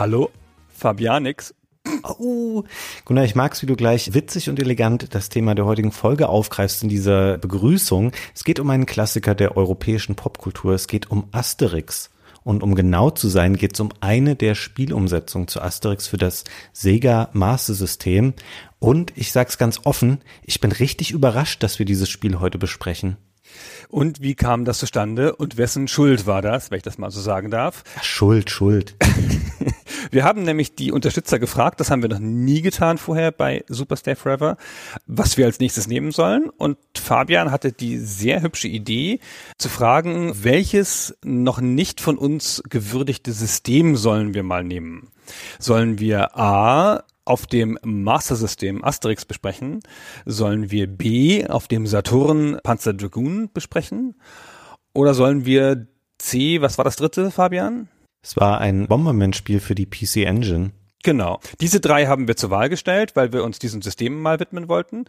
Hallo, Fabianix. Oh, Gunnar, ich mag's, wie du gleich witzig und elegant das Thema der heutigen Folge aufgreifst in dieser Begrüßung. Es geht um einen Klassiker der europäischen Popkultur. Es geht um Asterix. Und um genau zu sein, geht es um eine der Spielumsetzungen zu Asterix für das Sega Master System. Und ich sag's ganz offen, ich bin richtig überrascht, dass wir dieses Spiel heute besprechen. Und wie kam das zustande und wessen Schuld war das, wenn ich das mal so sagen darf? Schuld, Schuld. Wir haben nämlich die Unterstützer gefragt, das haben wir noch nie getan vorher bei Superstay Forever, was wir als nächstes nehmen sollen. Und Fabian hatte die sehr hübsche Idee zu fragen, welches noch nicht von uns gewürdigte System sollen wir mal nehmen? Sollen wir A auf dem Master-System Asterix besprechen? Sollen wir B auf dem Saturn Panzer Dragoon besprechen? Oder sollen wir C, was war das dritte, Fabian? Es war ein Bomberman-Spiel für die PC Engine. Genau. Diese drei haben wir zur Wahl gestellt, weil wir uns diesen Systemen mal widmen wollten.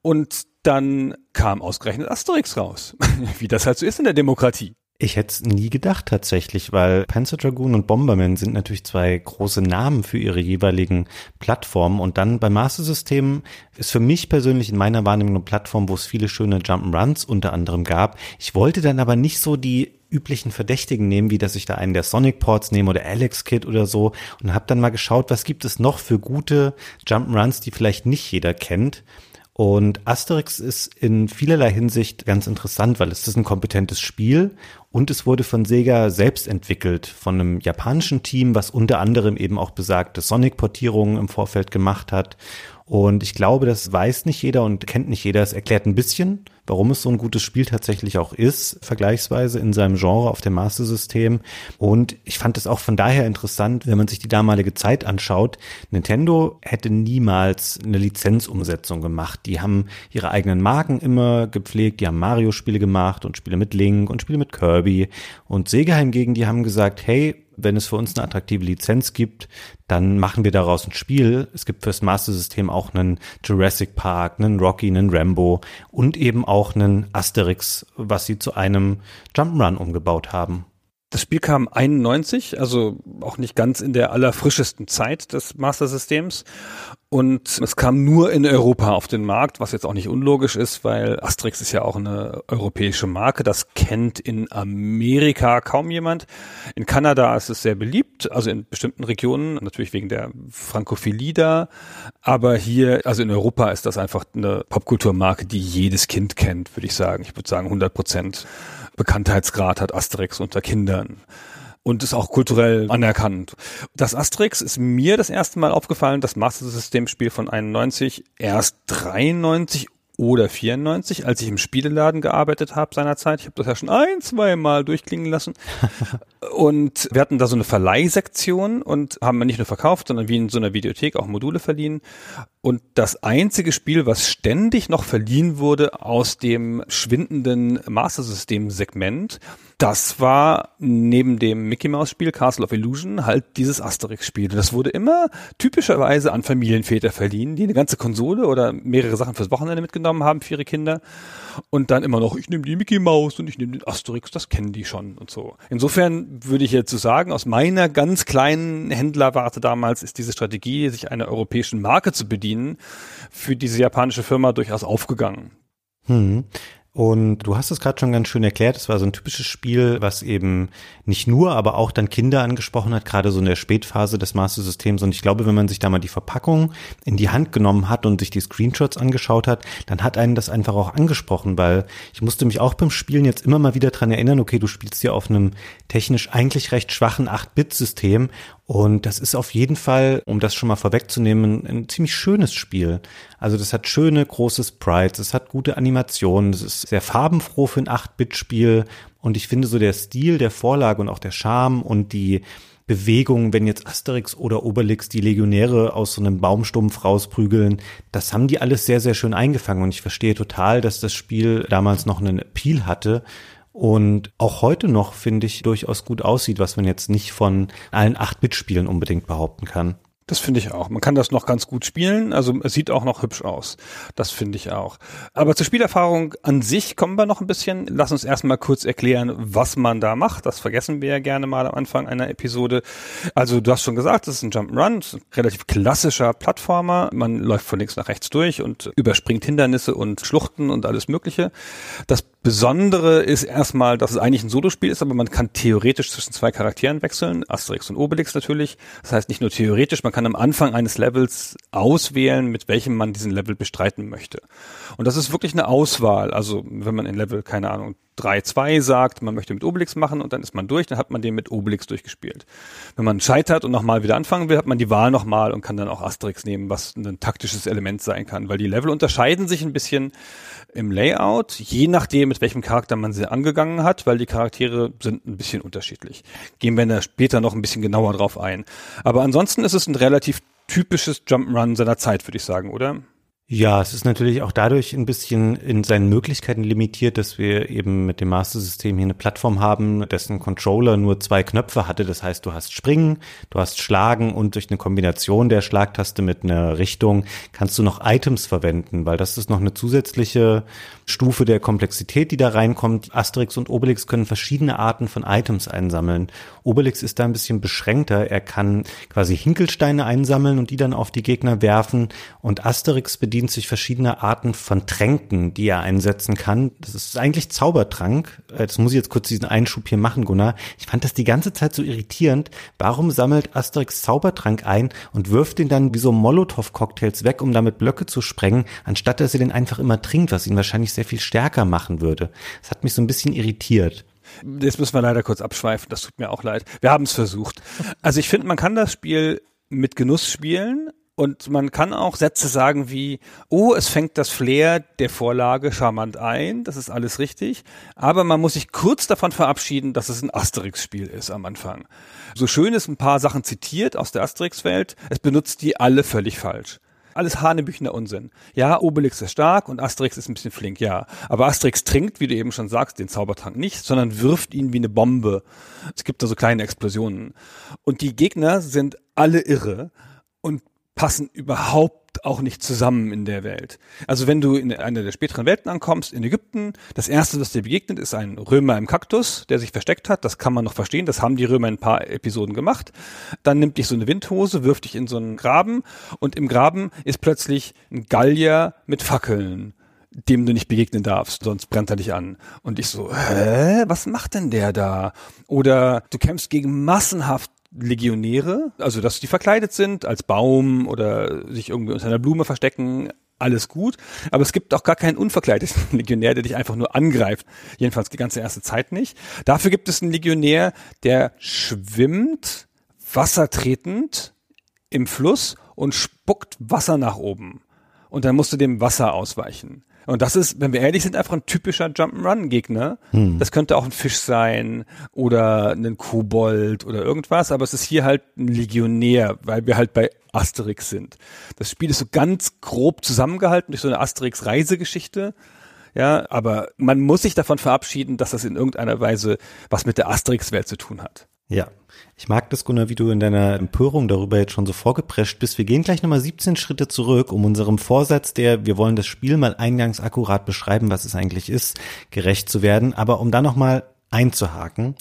Und dann kam ausgerechnet Asterix raus. Wie das halt so ist in der Demokratie. Ich hätte es nie gedacht tatsächlich, weil Panzer Dragoon und Bomberman sind natürlich zwei große Namen für ihre jeweiligen Plattformen und dann beim Master System ist für mich persönlich in meiner Wahrnehmung eine Plattform, wo es viele schöne Jump'n'Runs unter anderem gab. Ich wollte dann aber nicht so die üblichen Verdächtigen nehmen, wie dass ich da einen der Sonic Ports nehme oder Alex Kid oder so und habe dann mal geschaut, was gibt es noch für gute Jump'n'Runs, die vielleicht nicht jeder kennt. Und Asterix ist in vielerlei Hinsicht ganz interessant, weil es ist ein kompetentes Spiel und es wurde von Sega selbst entwickelt, von einem japanischen Team, was unter anderem eben auch besagte Sonic-Portierungen im Vorfeld gemacht hat. Und ich glaube, das weiß nicht jeder und kennt nicht jeder. Es erklärt ein bisschen, warum es so ein gutes Spiel tatsächlich auch ist, vergleichsweise in seinem Genre auf dem Master System. Und ich fand es auch von daher interessant, wenn man sich die damalige Zeit anschaut. Nintendo hätte niemals eine Lizenzumsetzung gemacht. Die haben ihre eigenen Marken immer gepflegt. Die haben Mario-Spiele gemacht und Spiele mit Link und Spiele mit Kirby. Und Sega hingegen, die haben gesagt, hey, wenn es für uns eine attraktive Lizenz gibt, dann machen wir daraus ein Spiel. Es gibt fürs Master System auch einen Jurassic Park, einen Rocky, einen Rambo und eben auch einen Asterix, was sie zu einem Jump'n'Run umgebaut haben. Das Spiel kam 91, also auch nicht ganz in der allerfrischesten Zeit des Master Systems. Und es kam nur in Europa auf den Markt, was jetzt auch nicht unlogisch ist, weil Asterix ist ja auch eine europäische Marke. Das kennt in Amerika kaum jemand. In Kanada ist es sehr beliebt, also in bestimmten Regionen, natürlich wegen der Frankophilie da. Aber hier, also in Europa ist das einfach eine Popkulturmarke, die jedes Kind kennt, würde ich sagen. Ich würde sagen 100 Prozent. Bekanntheitsgrad hat Asterix unter Kindern und ist auch kulturell anerkannt. Das Asterix ist mir das erste Mal aufgefallen, das Master System Spiel von 91 erst 93 oder 94, als ich im Spieleladen gearbeitet habe seinerzeit. Ich habe das ja schon ein, zwei Mal durchklingen lassen. und wir hatten da so eine Verleihsektion und haben nicht nur verkauft, sondern wie in so einer Videothek auch Module verliehen. Und das einzige Spiel, was ständig noch verliehen wurde aus dem schwindenden Master System Segment, das war neben dem Mickey Mouse Spiel Castle of Illusion halt dieses Asterix Spiel. Das wurde immer typischerweise an Familienväter verliehen, die eine ganze Konsole oder mehrere Sachen fürs Wochenende mitgenommen haben für ihre Kinder und dann immer noch, ich nehme die Mickey Mouse und ich nehme den Asterix, das kennen die schon und so. Insofern würde ich jetzt so sagen, aus meiner ganz kleinen Händlerwarte damals ist diese Strategie, sich einer europäischen Marke zu bedienen, für diese japanische Firma durchaus aufgegangen. Hm. Und du hast es gerade schon ganz schön erklärt, es war so ein typisches Spiel, was eben nicht nur, aber auch dann Kinder angesprochen hat, gerade so in der Spätphase des Master-Systems. Und ich glaube, wenn man sich da mal die Verpackung in die Hand genommen hat und sich die Screenshots angeschaut hat, dann hat einen das einfach auch angesprochen, weil ich musste mich auch beim Spielen jetzt immer mal wieder dran erinnern, okay, du spielst ja auf einem technisch eigentlich recht schwachen 8-Bit-System und das ist auf jeden Fall, um das schon mal vorwegzunehmen, ein ziemlich schönes Spiel. Also das hat schöne, große Sprites, es hat gute Animationen, es ist sehr farbenfroh für ein 8-Bit-Spiel. Und ich finde so der Stil der Vorlage und auch der Charme und die Bewegungen, wenn jetzt Asterix oder Obelix die Legionäre aus so einem Baumstumpf rausprügeln, das haben die alles sehr, sehr schön eingefangen und ich verstehe total, dass das Spiel damals noch einen Appeal hatte und auch heute noch, finde ich, durchaus gut aussieht, was man jetzt nicht von allen 8-Bit-Spielen unbedingt behaupten kann. Das finde ich auch. Man kann das noch ganz gut spielen. Also es sieht auch noch hübsch aus. Das finde ich auch. Aber zur Spielerfahrung an sich kommen wir noch ein bisschen. Lass uns erstmal kurz erklären, was man da macht. Das vergessen wir ja gerne mal am Anfang einer Episode. Also du hast schon gesagt, es ist ein Jump'n'Run, relativ klassischer Plattformer. Man läuft von links nach rechts durch und überspringt Hindernisse und Schluchten und alles Mögliche. Das Besondere ist erstmal, dass es eigentlich ein Solospiel ist, aber man kann theoretisch zwischen zwei Charakteren wechseln, Asterix und Obelix natürlich. Das heißt nicht nur theoretisch, man kann am Anfang eines Levels auswählen, mit welchem man diesen Level bestreiten möchte. Und das ist wirklich eine Auswahl. Also wenn man in Level, keine Ahnung, 3-2 sagt, man möchte mit Obelix machen und dann ist man durch, dann hat man den mit Obelix durchgespielt. Wenn man scheitert und nochmal wieder anfangen will, hat man die Wahl nochmal und kann dann auch Asterix nehmen, was ein taktisches Element sein kann, weil die Level unterscheiden sich ein bisschen im Layout, je nachdem, mit welchem Charakter man sie angegangen hat, weil die Charaktere sind ein bisschen unterschiedlich. Gehen wir da später noch ein bisschen genauer drauf ein. Aber ansonsten ist es ein relativ typisches Jump'n'Run seiner Zeit, würde ich sagen, oder? Ja, es ist natürlich auch dadurch ein bisschen in seinen Möglichkeiten limitiert, dass wir eben mit dem Master-System hier eine Plattform haben, dessen Controller nur zwei Knöpfe hatte. Das heißt, du hast Springen, du hast Schlagen und durch eine Kombination der Schlagtaste mit einer Richtung kannst du noch Items verwenden, weil das ist noch eine zusätzliche Stufe der Komplexität, die da reinkommt. Asterix und Obelix können verschiedene Arten von Items einsammeln. Obelix ist da ein bisschen beschränkter. Er kann quasi Hinkelsteine einsammeln und die dann auf die Gegner werfen und Asterix bedient bedient sich verschiedener Arten von Tränken, die er einsetzen kann. Das ist eigentlich Zaubertrank. Äh, das muss ich jetzt kurz diesen Einschub hier machen, Gunnar. Ich fand das die ganze Zeit so irritierend. Warum sammelt Asterix Zaubertrank ein und wirft den dann wie so Molotow-Cocktails weg, um damit Blöcke zu sprengen, anstatt dass er den einfach immer trinkt, was ihn wahrscheinlich sehr viel stärker machen würde. Das hat mich so ein bisschen irritiert. Jetzt müssen wir leider kurz abschweifen, das tut mir auch leid. Wir haben es versucht. Also ich finde, man kann das Spiel mit Genuss spielen, und man kann auch Sätze sagen wie, oh, es fängt das Flair der Vorlage charmant ein, das ist alles richtig, aber man muss sich kurz davon verabschieden, dass es ein Asterix-Spiel ist am Anfang. So schön ist ein paar Sachen zitiert aus der Asterix-Welt, es benutzt die alle völlig falsch. Alles hanebüchender Unsinn. Ja, Obelix ist stark und Asterix ist ein bisschen flink, ja. Aber Asterix trinkt, wie du eben schon sagst, den Zaubertrank nicht, sondern wirft ihn wie eine Bombe. Es gibt da so kleine Explosionen. Und die Gegner sind alle irre und passen überhaupt auch nicht zusammen in der Welt. Also wenn du in einer der späteren Welten ankommst, in Ägypten, das erste, was dir begegnet, ist ein Römer im Kaktus, der sich versteckt hat. Das kann man noch verstehen. Das haben die Römer in ein paar Episoden gemacht. Dann nimmt dich so eine Windhose, wirft dich in so einen Graben und im Graben ist plötzlich ein Gallier mit Fackeln dem du nicht begegnen darfst, sonst brennt er dich an. Und ich so, hä, was macht denn der da? Oder du kämpfst gegen massenhaft Legionäre, also dass die verkleidet sind als Baum oder sich irgendwie unter einer Blume verstecken, alles gut. Aber es gibt auch gar keinen unverkleideten Legionär, der dich einfach nur angreift. Jedenfalls die ganze erste Zeit nicht. Dafür gibt es einen Legionär, der schwimmt, wassertretend im Fluss und spuckt Wasser nach oben. Und dann musst du dem Wasser ausweichen. Und das ist, wenn wir ehrlich sind, einfach ein typischer Jump'n'Run-Gegner. Hm. Das könnte auch ein Fisch sein oder ein Kobold oder irgendwas, aber es ist hier halt ein Legionär, weil wir halt bei Asterix sind. Das Spiel ist so ganz grob zusammengehalten durch so eine Asterix-Reisegeschichte. Ja, aber man muss sich davon verabschieden, dass das in irgendeiner Weise was mit der Asterix-Welt zu tun hat. Ja, ich mag das, Gunnar, wie du in deiner Empörung darüber jetzt schon so vorgeprescht bist. Wir gehen gleich nochmal 17 Schritte zurück, um unserem Vorsatz, der wir wollen das Spiel mal eingangs akkurat beschreiben, was es eigentlich ist, gerecht zu werden, aber um da nochmal einzuhaken.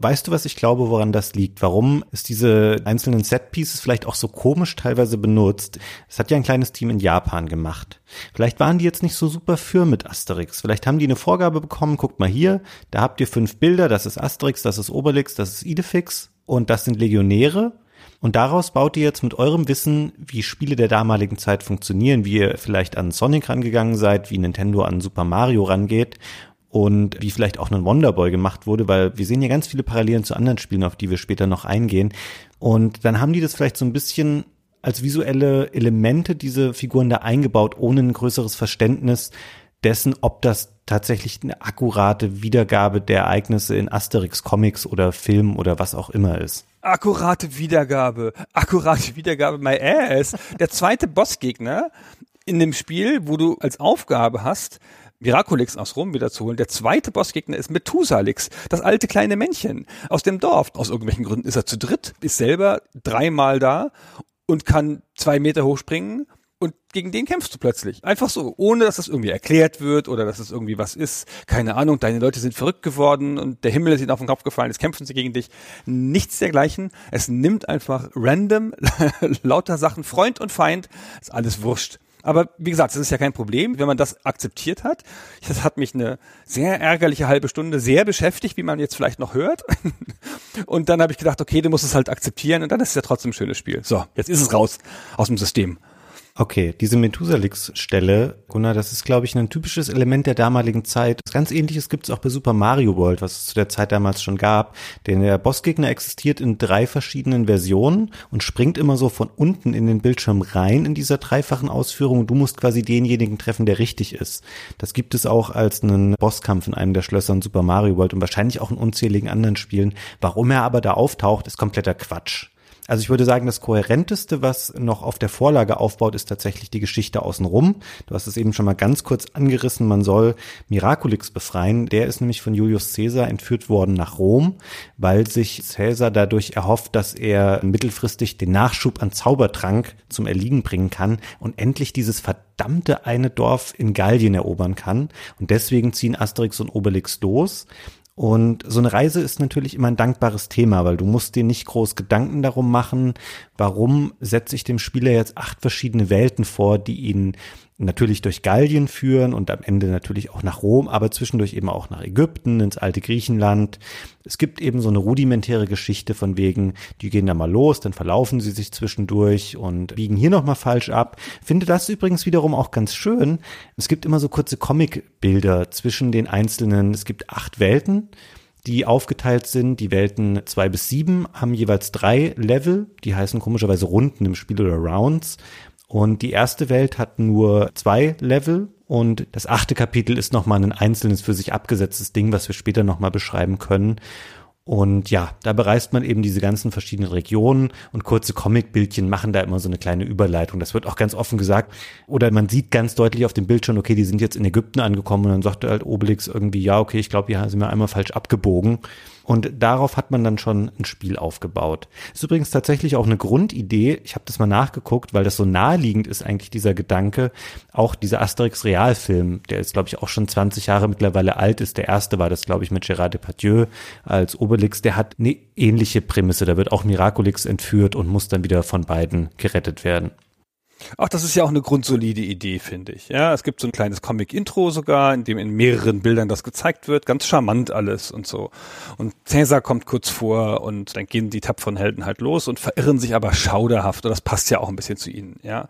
Weißt du, was ich glaube, woran das liegt? Warum ist diese einzelnen Set-Pieces vielleicht auch so komisch teilweise benutzt? Das hat ja ein kleines Team in Japan gemacht. Vielleicht waren die jetzt nicht so super für mit Asterix. Vielleicht haben die eine Vorgabe bekommen, guckt mal hier, da habt ihr fünf Bilder, das ist Asterix, das ist Obelix, das ist Idefix und das sind Legionäre. Und daraus baut ihr jetzt mit eurem Wissen, wie Spiele der damaligen Zeit funktionieren, wie ihr vielleicht an Sonic rangegangen seid, wie Nintendo an Super Mario rangeht und wie vielleicht auch ein Wonderboy gemacht wurde, weil wir sehen ja ganz viele Parallelen zu anderen Spielen, auf die wir später noch eingehen. Und dann haben die das vielleicht so ein bisschen als visuelle Elemente diese Figuren da eingebaut, ohne ein größeres Verständnis dessen, ob das tatsächlich eine akkurate Wiedergabe der Ereignisse in Asterix Comics oder Film oder was auch immer ist. Akkurate Wiedergabe, akkurate Wiedergabe, my ass. Der zweite Bossgegner in dem Spiel, wo du als Aufgabe hast, Miraculix aus Rom wiederzuholen. Der zweite Bossgegner ist Methusalix, das alte kleine Männchen aus dem Dorf. Aus irgendwelchen Gründen ist er zu dritt, ist selber dreimal da und kann zwei Meter hochspringen und gegen den kämpfst du plötzlich. Einfach so, ohne dass das irgendwie erklärt wird oder dass es irgendwie was ist. Keine Ahnung, deine Leute sind verrückt geworden und der Himmel ist ihnen auf den Kopf gefallen, jetzt kämpfen sie gegen dich. Nichts dergleichen. Es nimmt einfach random lauter Sachen, Freund und Feind, ist alles wurscht. Aber wie gesagt, das ist ja kein Problem, wenn man das akzeptiert hat. Das hat mich eine sehr ärgerliche halbe Stunde sehr beschäftigt, wie man jetzt vielleicht noch hört. Und dann habe ich gedacht, okay, du musst es halt akzeptieren und dann ist es ja trotzdem ein schönes Spiel. So, jetzt ist es raus aus dem System. Okay, diese Methusalix-Stelle, Gunnar, das ist, glaube ich, ein typisches Element der damaligen Zeit. Was ganz ähnliches gibt es auch bei Super Mario World, was es zu der Zeit damals schon gab. Denn der Bossgegner existiert in drei verschiedenen Versionen und springt immer so von unten in den Bildschirm rein in dieser dreifachen Ausführung. Du musst quasi denjenigen treffen, der richtig ist. Das gibt es auch als einen Bosskampf in einem der Schlösser in Super Mario World und wahrscheinlich auch in unzähligen anderen Spielen. Warum er aber da auftaucht, ist kompletter Quatsch. Also ich würde sagen, das kohärenteste, was noch auf der Vorlage aufbaut, ist tatsächlich die Geschichte außenrum. Du hast es eben schon mal ganz kurz angerissen. Man soll Miraculix befreien. Der ist nämlich von Julius Caesar entführt worden nach Rom, weil sich Caesar dadurch erhofft, dass er mittelfristig den Nachschub an Zaubertrank zum Erliegen bringen kann und endlich dieses verdammte eine Dorf in Gallien erobern kann. Und deswegen ziehen Asterix und Obelix los. Und so eine Reise ist natürlich immer ein dankbares Thema, weil du musst dir nicht groß Gedanken darum machen, warum setze ich dem Spieler jetzt acht verschiedene Welten vor, die ihn natürlich durch Gallien führen und am Ende natürlich auch nach Rom, aber zwischendurch eben auch nach Ägypten, ins alte Griechenland. Es gibt eben so eine rudimentäre Geschichte von wegen, die gehen da mal los, dann verlaufen sie sich zwischendurch und biegen hier nochmal falsch ab. Finde das übrigens wiederum auch ganz schön. Es gibt immer so kurze Comicbilder zwischen den einzelnen, es gibt acht Welten die aufgeteilt sind. Die Welten zwei bis sieben haben jeweils drei Level, die heißen komischerweise Runden im Spiel oder Rounds. Und die erste Welt hat nur zwei Level und das achte Kapitel ist nochmal ein einzelnes für sich abgesetztes Ding, was wir später nochmal beschreiben können. Und ja, da bereist man eben diese ganzen verschiedenen Regionen und kurze Comicbildchen machen da immer so eine kleine Überleitung. Das wird auch ganz offen gesagt. Oder man sieht ganz deutlich auf dem Bildschirm, okay, die sind jetzt in Ägypten angekommen und dann sagt halt Obelix irgendwie, ja, okay, ich glaube, hier sind wir einmal falsch abgebogen. Und darauf hat man dann schon ein Spiel aufgebaut. Ist übrigens tatsächlich auch eine Grundidee. Ich habe das mal nachgeguckt, weil das so naheliegend ist eigentlich dieser Gedanke. Auch dieser Asterix-Realfilm, der ist glaube ich auch schon 20 Jahre mittlerweile alt ist. Der erste war das glaube ich mit Gérard Depardieu als Obelix. Der hat eine ähnliche Prämisse. Da wird auch Miraculix entführt und muss dann wieder von beiden gerettet werden. Ach, das ist ja auch eine grundsolide Idee, finde ich. Ja, es gibt so ein kleines Comic-Intro sogar, in dem in mehreren Bildern das gezeigt wird. Ganz charmant alles und so. Und Cäsar kommt kurz vor und dann gehen die tapferen Helden halt los und verirren sich aber schauderhaft. Und das passt ja auch ein bisschen zu ihnen, ja.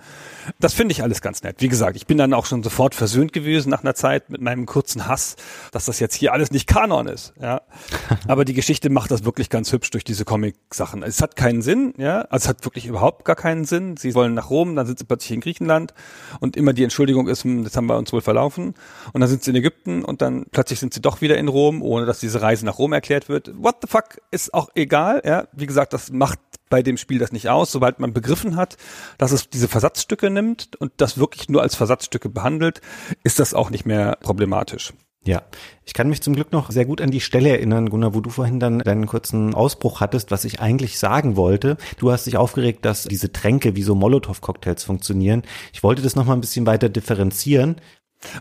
Das finde ich alles ganz nett. Wie gesagt, ich bin dann auch schon sofort versöhnt gewesen nach einer Zeit mit meinem kurzen Hass, dass das jetzt hier alles nicht Kanon ist, ja. aber die Geschichte macht das wirklich ganz hübsch durch diese Comic-Sachen. Es hat keinen Sinn, ja. Also es hat wirklich überhaupt gar keinen Sinn. Sie wollen nach Rom, dann sind sind sie plötzlich in Griechenland und immer die Entschuldigung ist, hm, das haben wir uns wohl verlaufen. Und dann sind sie in Ägypten und dann plötzlich sind sie doch wieder in Rom, ohne dass diese Reise nach Rom erklärt wird. What the fuck ist auch egal. Ja, wie gesagt, das macht bei dem Spiel das nicht aus. Sobald man begriffen hat, dass es diese Versatzstücke nimmt und das wirklich nur als Versatzstücke behandelt, ist das auch nicht mehr problematisch. Ja, ich kann mich zum Glück noch sehr gut an die Stelle erinnern, Gunnar, wo du vorhin dann deinen kurzen Ausbruch hattest, was ich eigentlich sagen wollte. Du hast dich aufgeregt, dass diese Tränke wie so Molotow-Cocktails funktionieren. Ich wollte das noch mal ein bisschen weiter differenzieren.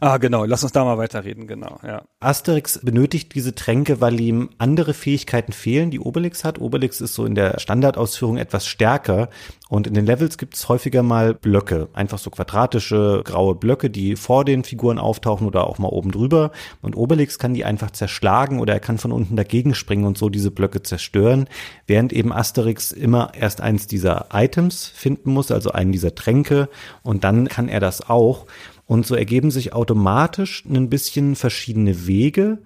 Ah, genau. Lass uns da mal weiterreden, genau, ja. Asterix benötigt diese Tränke, weil ihm andere Fähigkeiten fehlen, die Obelix hat. Obelix ist so in der Standardausführung etwas stärker und in den Levels gibt es häufiger mal Blöcke, einfach so quadratische graue Blöcke, die vor den Figuren auftauchen oder auch mal oben drüber. Und Obelix kann die einfach zerschlagen oder er kann von unten dagegen springen und so diese Blöcke zerstören, während eben Asterix immer erst eins dieser Items finden muss, also einen dieser Tränke und dann kann er das auch. Und so ergeben sich automatisch ein bisschen verschiedene Wege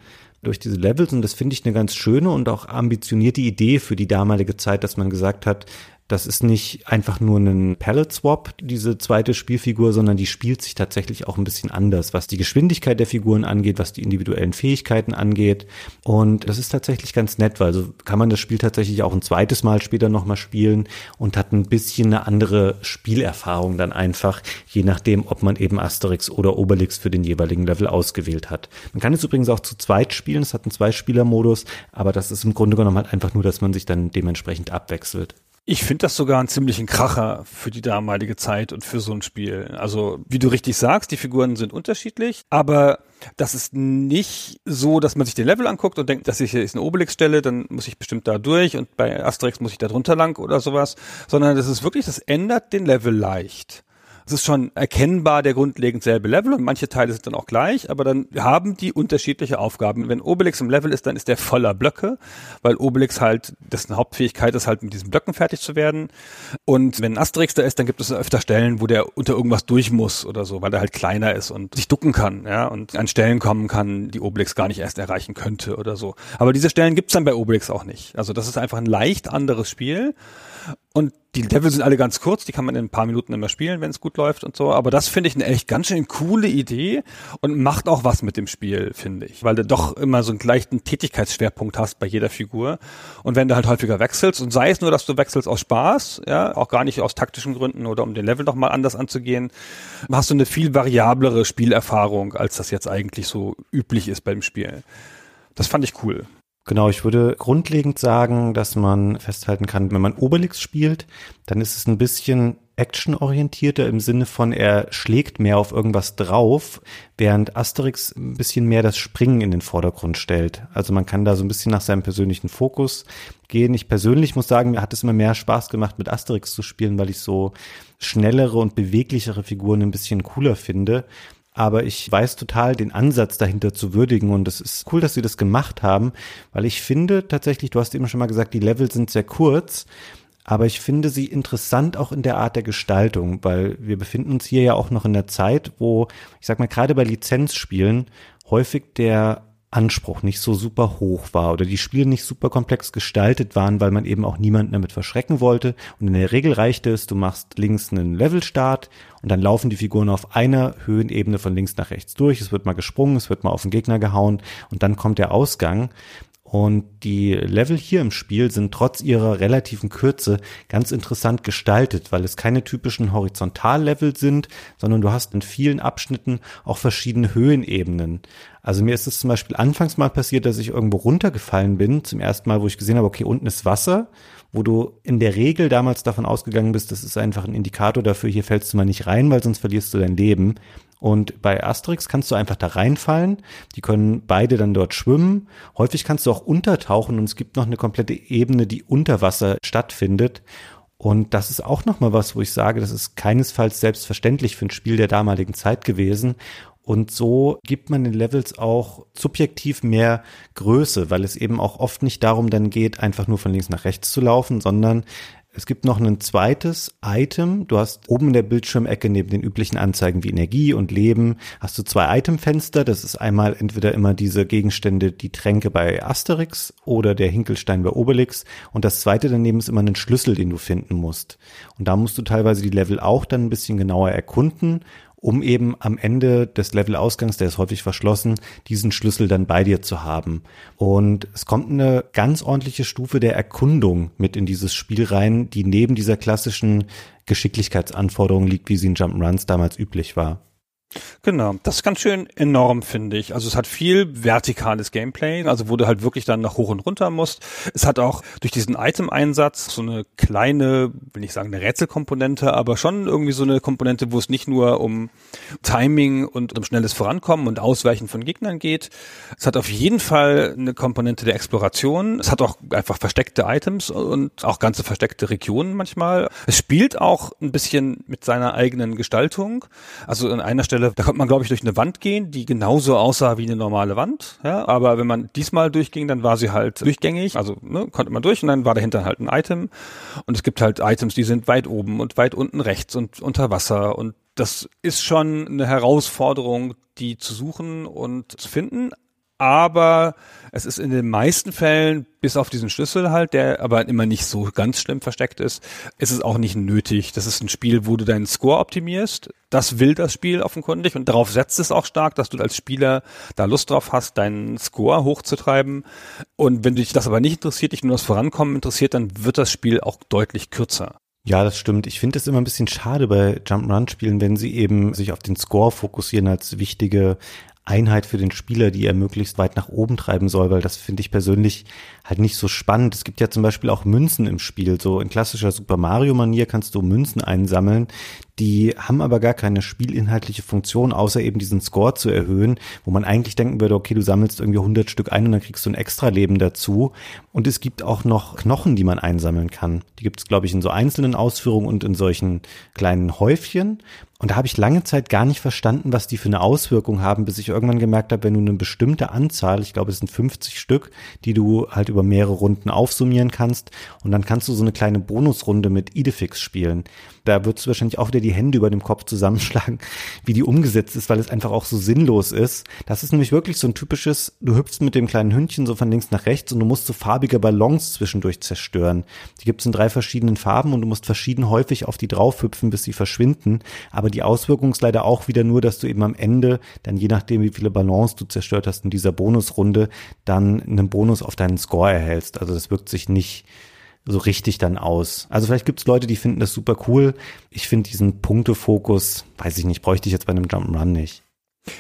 durch diese Levels. Und das finde ich eine ganz schöne und auch ambitionierte Idee für die damalige Zeit, dass man gesagt hat, Das ist nicht einfach nur ein Palette Swap, diese zweite Spielfigur, sondern die spielt sich tatsächlich auch ein bisschen anders, was die Geschwindigkeit der Figuren angeht, was die individuellen Fähigkeiten angeht. Und das ist tatsächlich ganz nett, weil so kann man das Spiel tatsächlich auch ein zweites Mal später nochmal spielen und hat ein bisschen eine andere Spielerfahrung dann einfach, je nachdem, ob man eben Asterix oder Obelix für den jeweiligen Level ausgewählt hat. Man kann es übrigens auch zu zweit spielen, es hat einen Zweispieler-Modus, aber das ist im Grunde genommen halt einfach nur, dass man sich dann dementsprechend abwechselt. Ich finde das sogar einen ziemlichen Kracher für die damalige Zeit und für so ein Spiel. Also, wie du richtig sagst, die Figuren sind unterschiedlich, aber das ist nicht so, dass man sich den Level anguckt und denkt, dass ich hier ist eine Obelix-Stelle, dann muss ich bestimmt da durch und bei Asterix muss ich da drunter lang oder sowas, sondern das ist wirklich, das ändert den Level leicht es ist schon erkennbar der grundlegend selbe Level und manche Teile sind dann auch gleich, aber dann haben die unterschiedliche Aufgaben. Wenn Obelix im Level ist, dann ist der voller Blöcke, weil Obelix halt, dessen Hauptfähigkeit ist halt mit diesen Blöcken fertig zu werden. Und wenn Asterix da ist, dann gibt es öfter Stellen, wo der unter irgendwas durch muss oder so, weil er halt kleiner ist und sich ducken kann, ja, und an Stellen kommen kann, die Obelix gar nicht erst erreichen könnte oder so. Aber diese Stellen gibt's dann bei Obelix auch nicht. Also das ist einfach ein leicht anderes Spiel. Und die Level sind alle ganz kurz, die kann man in ein paar Minuten immer spielen, wenn es gut läuft und so. Aber das finde ich eine echt ganz schön coole Idee und macht auch was mit dem Spiel, finde ich. Weil du doch immer so einen leichten Tätigkeitsschwerpunkt hast bei jeder Figur. Und wenn du halt häufiger wechselst, und sei es nur, dass du wechselst aus Spaß, ja, auch gar nicht aus taktischen Gründen oder um den Level noch mal anders anzugehen, hast du eine viel variablere Spielerfahrung, als das jetzt eigentlich so üblich ist beim Spiel. Das fand ich cool. Genau, ich würde grundlegend sagen, dass man festhalten kann, wenn man Obelix spielt, dann ist es ein bisschen actionorientierter im Sinne von, er schlägt mehr auf irgendwas drauf, während Asterix ein bisschen mehr das Springen in den Vordergrund stellt. Also man kann da so ein bisschen nach seinem persönlichen Fokus gehen. Ich persönlich muss sagen, mir hat es immer mehr Spaß gemacht, mit Asterix zu spielen, weil ich so schnellere und beweglichere Figuren ein bisschen cooler finde. Aber ich weiß total den Ansatz dahinter zu würdigen und es ist cool, dass sie das gemacht haben, weil ich finde tatsächlich, du hast eben schon mal gesagt, die Level sind sehr kurz, aber ich finde sie interessant auch in der Art der Gestaltung, weil wir befinden uns hier ja auch noch in der Zeit, wo, ich sag mal, gerade bei Lizenzspielen häufig der Anspruch nicht so super hoch war oder die Spiele nicht super komplex gestaltet waren, weil man eben auch niemanden damit verschrecken wollte. Und in der Regel reichte es, du machst links einen Levelstart und dann laufen die Figuren auf einer Höhenebene von links nach rechts durch. Es wird mal gesprungen, es wird mal auf den Gegner gehauen und dann kommt der Ausgang. Und die Level hier im Spiel sind trotz ihrer relativen Kürze ganz interessant gestaltet, weil es keine typischen Horizontallevel sind, sondern du hast in vielen Abschnitten auch verschiedene Höhenebenen. Also mir ist es zum Beispiel anfangs mal passiert, dass ich irgendwo runtergefallen bin, zum ersten Mal, wo ich gesehen habe, okay, unten ist Wasser, wo du in der Regel damals davon ausgegangen bist, das ist einfach ein Indikator dafür, hier fällst du mal nicht rein, weil sonst verlierst du dein Leben. Und bei Asterix kannst du einfach da reinfallen. Die können beide dann dort schwimmen. Häufig kannst du auch untertauchen und es gibt noch eine komplette Ebene, die unter Wasser stattfindet. Und das ist auch nochmal was, wo ich sage, das ist keinesfalls selbstverständlich für ein Spiel der damaligen Zeit gewesen. Und so gibt man den Levels auch subjektiv mehr Größe, weil es eben auch oft nicht darum dann geht, einfach nur von links nach rechts zu laufen, sondern es gibt noch ein zweites Item. Du hast oben in der Bildschirmecke neben den üblichen Anzeigen wie Energie und Leben hast du zwei Itemfenster. Das ist einmal entweder immer diese Gegenstände, die Tränke bei Asterix oder der Hinkelstein bei Obelix. Und das zweite daneben ist immer ein Schlüssel, den du finden musst. Und da musst du teilweise die Level auch dann ein bisschen genauer erkunden um eben am Ende des Levelausgangs, der ist häufig verschlossen, diesen Schlüssel dann bei dir zu haben. Und es kommt eine ganz ordentliche Stufe der Erkundung mit in dieses Spiel rein, die neben dieser klassischen Geschicklichkeitsanforderung liegt, wie sie in Jump'n'Runs damals üblich war. Genau, das ist ganz schön enorm, finde ich. Also es hat viel vertikales Gameplay, also wo du halt wirklich dann nach hoch und runter musst. Es hat auch durch diesen Item-Einsatz so eine kleine, will nicht sagen eine Rätselkomponente, aber schon irgendwie so eine Komponente, wo es nicht nur um Timing und um schnelles Vorankommen und Ausweichen von Gegnern geht. Es hat auf jeden Fall eine Komponente der Exploration. Es hat auch einfach versteckte Items und auch ganze versteckte Regionen manchmal. Es spielt auch ein bisschen mit seiner eigenen Gestaltung. Also an einer Stelle Stelle, da konnte man, glaube ich, durch eine Wand gehen, die genauso aussah wie eine normale Wand. Ja, aber wenn man diesmal durchging, dann war sie halt durchgängig, also ne, konnte man durch und dann war dahinter halt ein Item. Und es gibt halt Items, die sind weit oben und weit unten rechts und unter Wasser. Und das ist schon eine Herausforderung, die zu suchen und zu finden. Aber es ist in den meisten Fällen, bis auf diesen Schlüssel halt, der aber immer nicht so ganz schlimm versteckt ist, ist es auch nicht nötig. Das ist ein Spiel, wo du deinen Score optimierst. Das will das Spiel offenkundig und darauf setzt es auch stark, dass du als Spieler da Lust drauf hast, deinen Score hochzutreiben. Und wenn dich das aber nicht interessiert, dich nur das Vorankommen interessiert, dann wird das Spiel auch deutlich kürzer. Ja, das stimmt. Ich finde es immer ein bisschen schade bei Jump'n'Run-Spielen, wenn sie eben sich auf den Score fokussieren als wichtige Einheit für den Spieler, die er möglichst weit nach oben treiben soll, weil das finde ich persönlich halt nicht so spannend. Es gibt ja zum Beispiel auch Münzen im Spiel. So in klassischer Super Mario-Manier kannst du Münzen einsammeln. Die haben aber gar keine spielinhaltliche Funktion, außer eben diesen Score zu erhöhen, wo man eigentlich denken würde, okay, du sammelst irgendwie 100 Stück ein und dann kriegst du ein extra Leben dazu. Und es gibt auch noch Knochen, die man einsammeln kann. Die gibt es, glaube ich, in so einzelnen Ausführungen und in solchen kleinen Häufchen. Und da habe ich lange Zeit gar nicht verstanden, was die für eine Auswirkung haben, bis ich irgendwann gemerkt habe, wenn du eine bestimmte Anzahl, ich glaube es sind 50 Stück, die du halt über mehrere Runden aufsummieren kannst und dann kannst du so eine kleine Bonusrunde mit Idefix spielen. Da würdest du wahrscheinlich auch wieder die Hände über dem Kopf zusammenschlagen, wie die umgesetzt ist, weil es einfach auch so sinnlos ist. Das ist nämlich wirklich so ein typisches, du hüpfst mit dem kleinen Hündchen so von links nach rechts und du musst so farbige Ballons zwischendurch zerstören. Die gibt es in drei verschiedenen Farben und du musst verschieden häufig auf die draufhüpfen, bis sie verschwinden. Aber die Auswirkung ist leider auch wieder nur, dass du eben am Ende, dann je nachdem, wie viele Ballons du zerstört hast in dieser Bonusrunde, dann einen Bonus auf deinen Score erhältst. Also das wirkt sich nicht so richtig dann aus. Also vielleicht gibt es Leute, die finden das super cool. Ich finde diesen Punktefokus, weiß ich nicht, bräuchte ich jetzt bei einem Jump'n'Run nicht.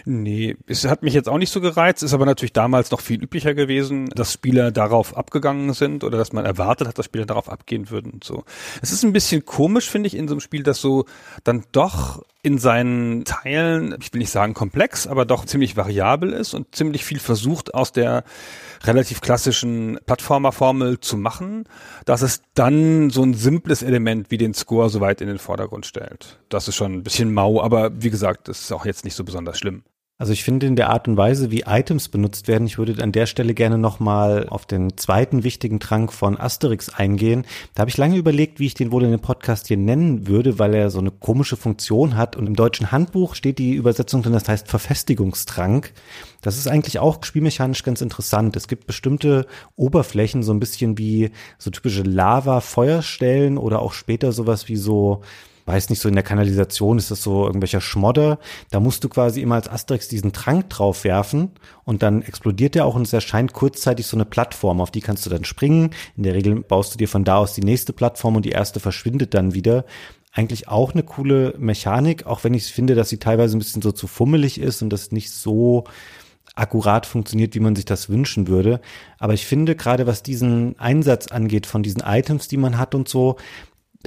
Nee, es hat mich jetzt auch nicht so gereizt, ist aber natürlich damals noch viel üblicher gewesen, dass Spieler darauf abgegangen sind oder dass man erwartet hat, dass Spieler darauf abgehen würden und so. Es ist ein bisschen komisch, finde ich, in so einem Spiel, das so dann doch in seinen Teilen, ich will nicht sagen komplex, aber doch ziemlich variabel ist und ziemlich viel versucht aus der relativ klassischen Plattformerformel zu machen, dass es dann so ein simples Element wie den Score so weit in den Vordergrund stellt. Das ist schon ein bisschen mau, aber wie gesagt, das ist auch jetzt nicht so besonders schlimm. Also ich finde in der Art und Weise, wie Items benutzt werden, ich würde an der Stelle gerne nochmal auf den zweiten wichtigen Trank von Asterix eingehen. Da habe ich lange überlegt, wie ich den wohl in dem Podcast hier nennen würde, weil er so eine komische Funktion hat. Und im deutschen Handbuch steht die Übersetzung drin, das heißt Verfestigungstrank. Das ist eigentlich auch spielmechanisch ganz interessant. Es gibt bestimmte Oberflächen, so ein bisschen wie so typische Lava-Feuerstellen oder auch später sowas wie so weiß nicht, so in der Kanalisation ist das so irgendwelcher Schmodder. Da musst du quasi immer als Asterix diesen Trank drauf werfen und dann explodiert der auch und es erscheint kurzzeitig so eine Plattform, auf die kannst du dann springen. In der Regel baust du dir von da aus die nächste Plattform und die erste verschwindet dann wieder. Eigentlich auch eine coole Mechanik, auch wenn ich finde, dass sie teilweise ein bisschen so zu fummelig ist und das nicht so akkurat funktioniert, wie man sich das wünschen würde. Aber ich finde, gerade was diesen Einsatz angeht von diesen Items, die man hat und so,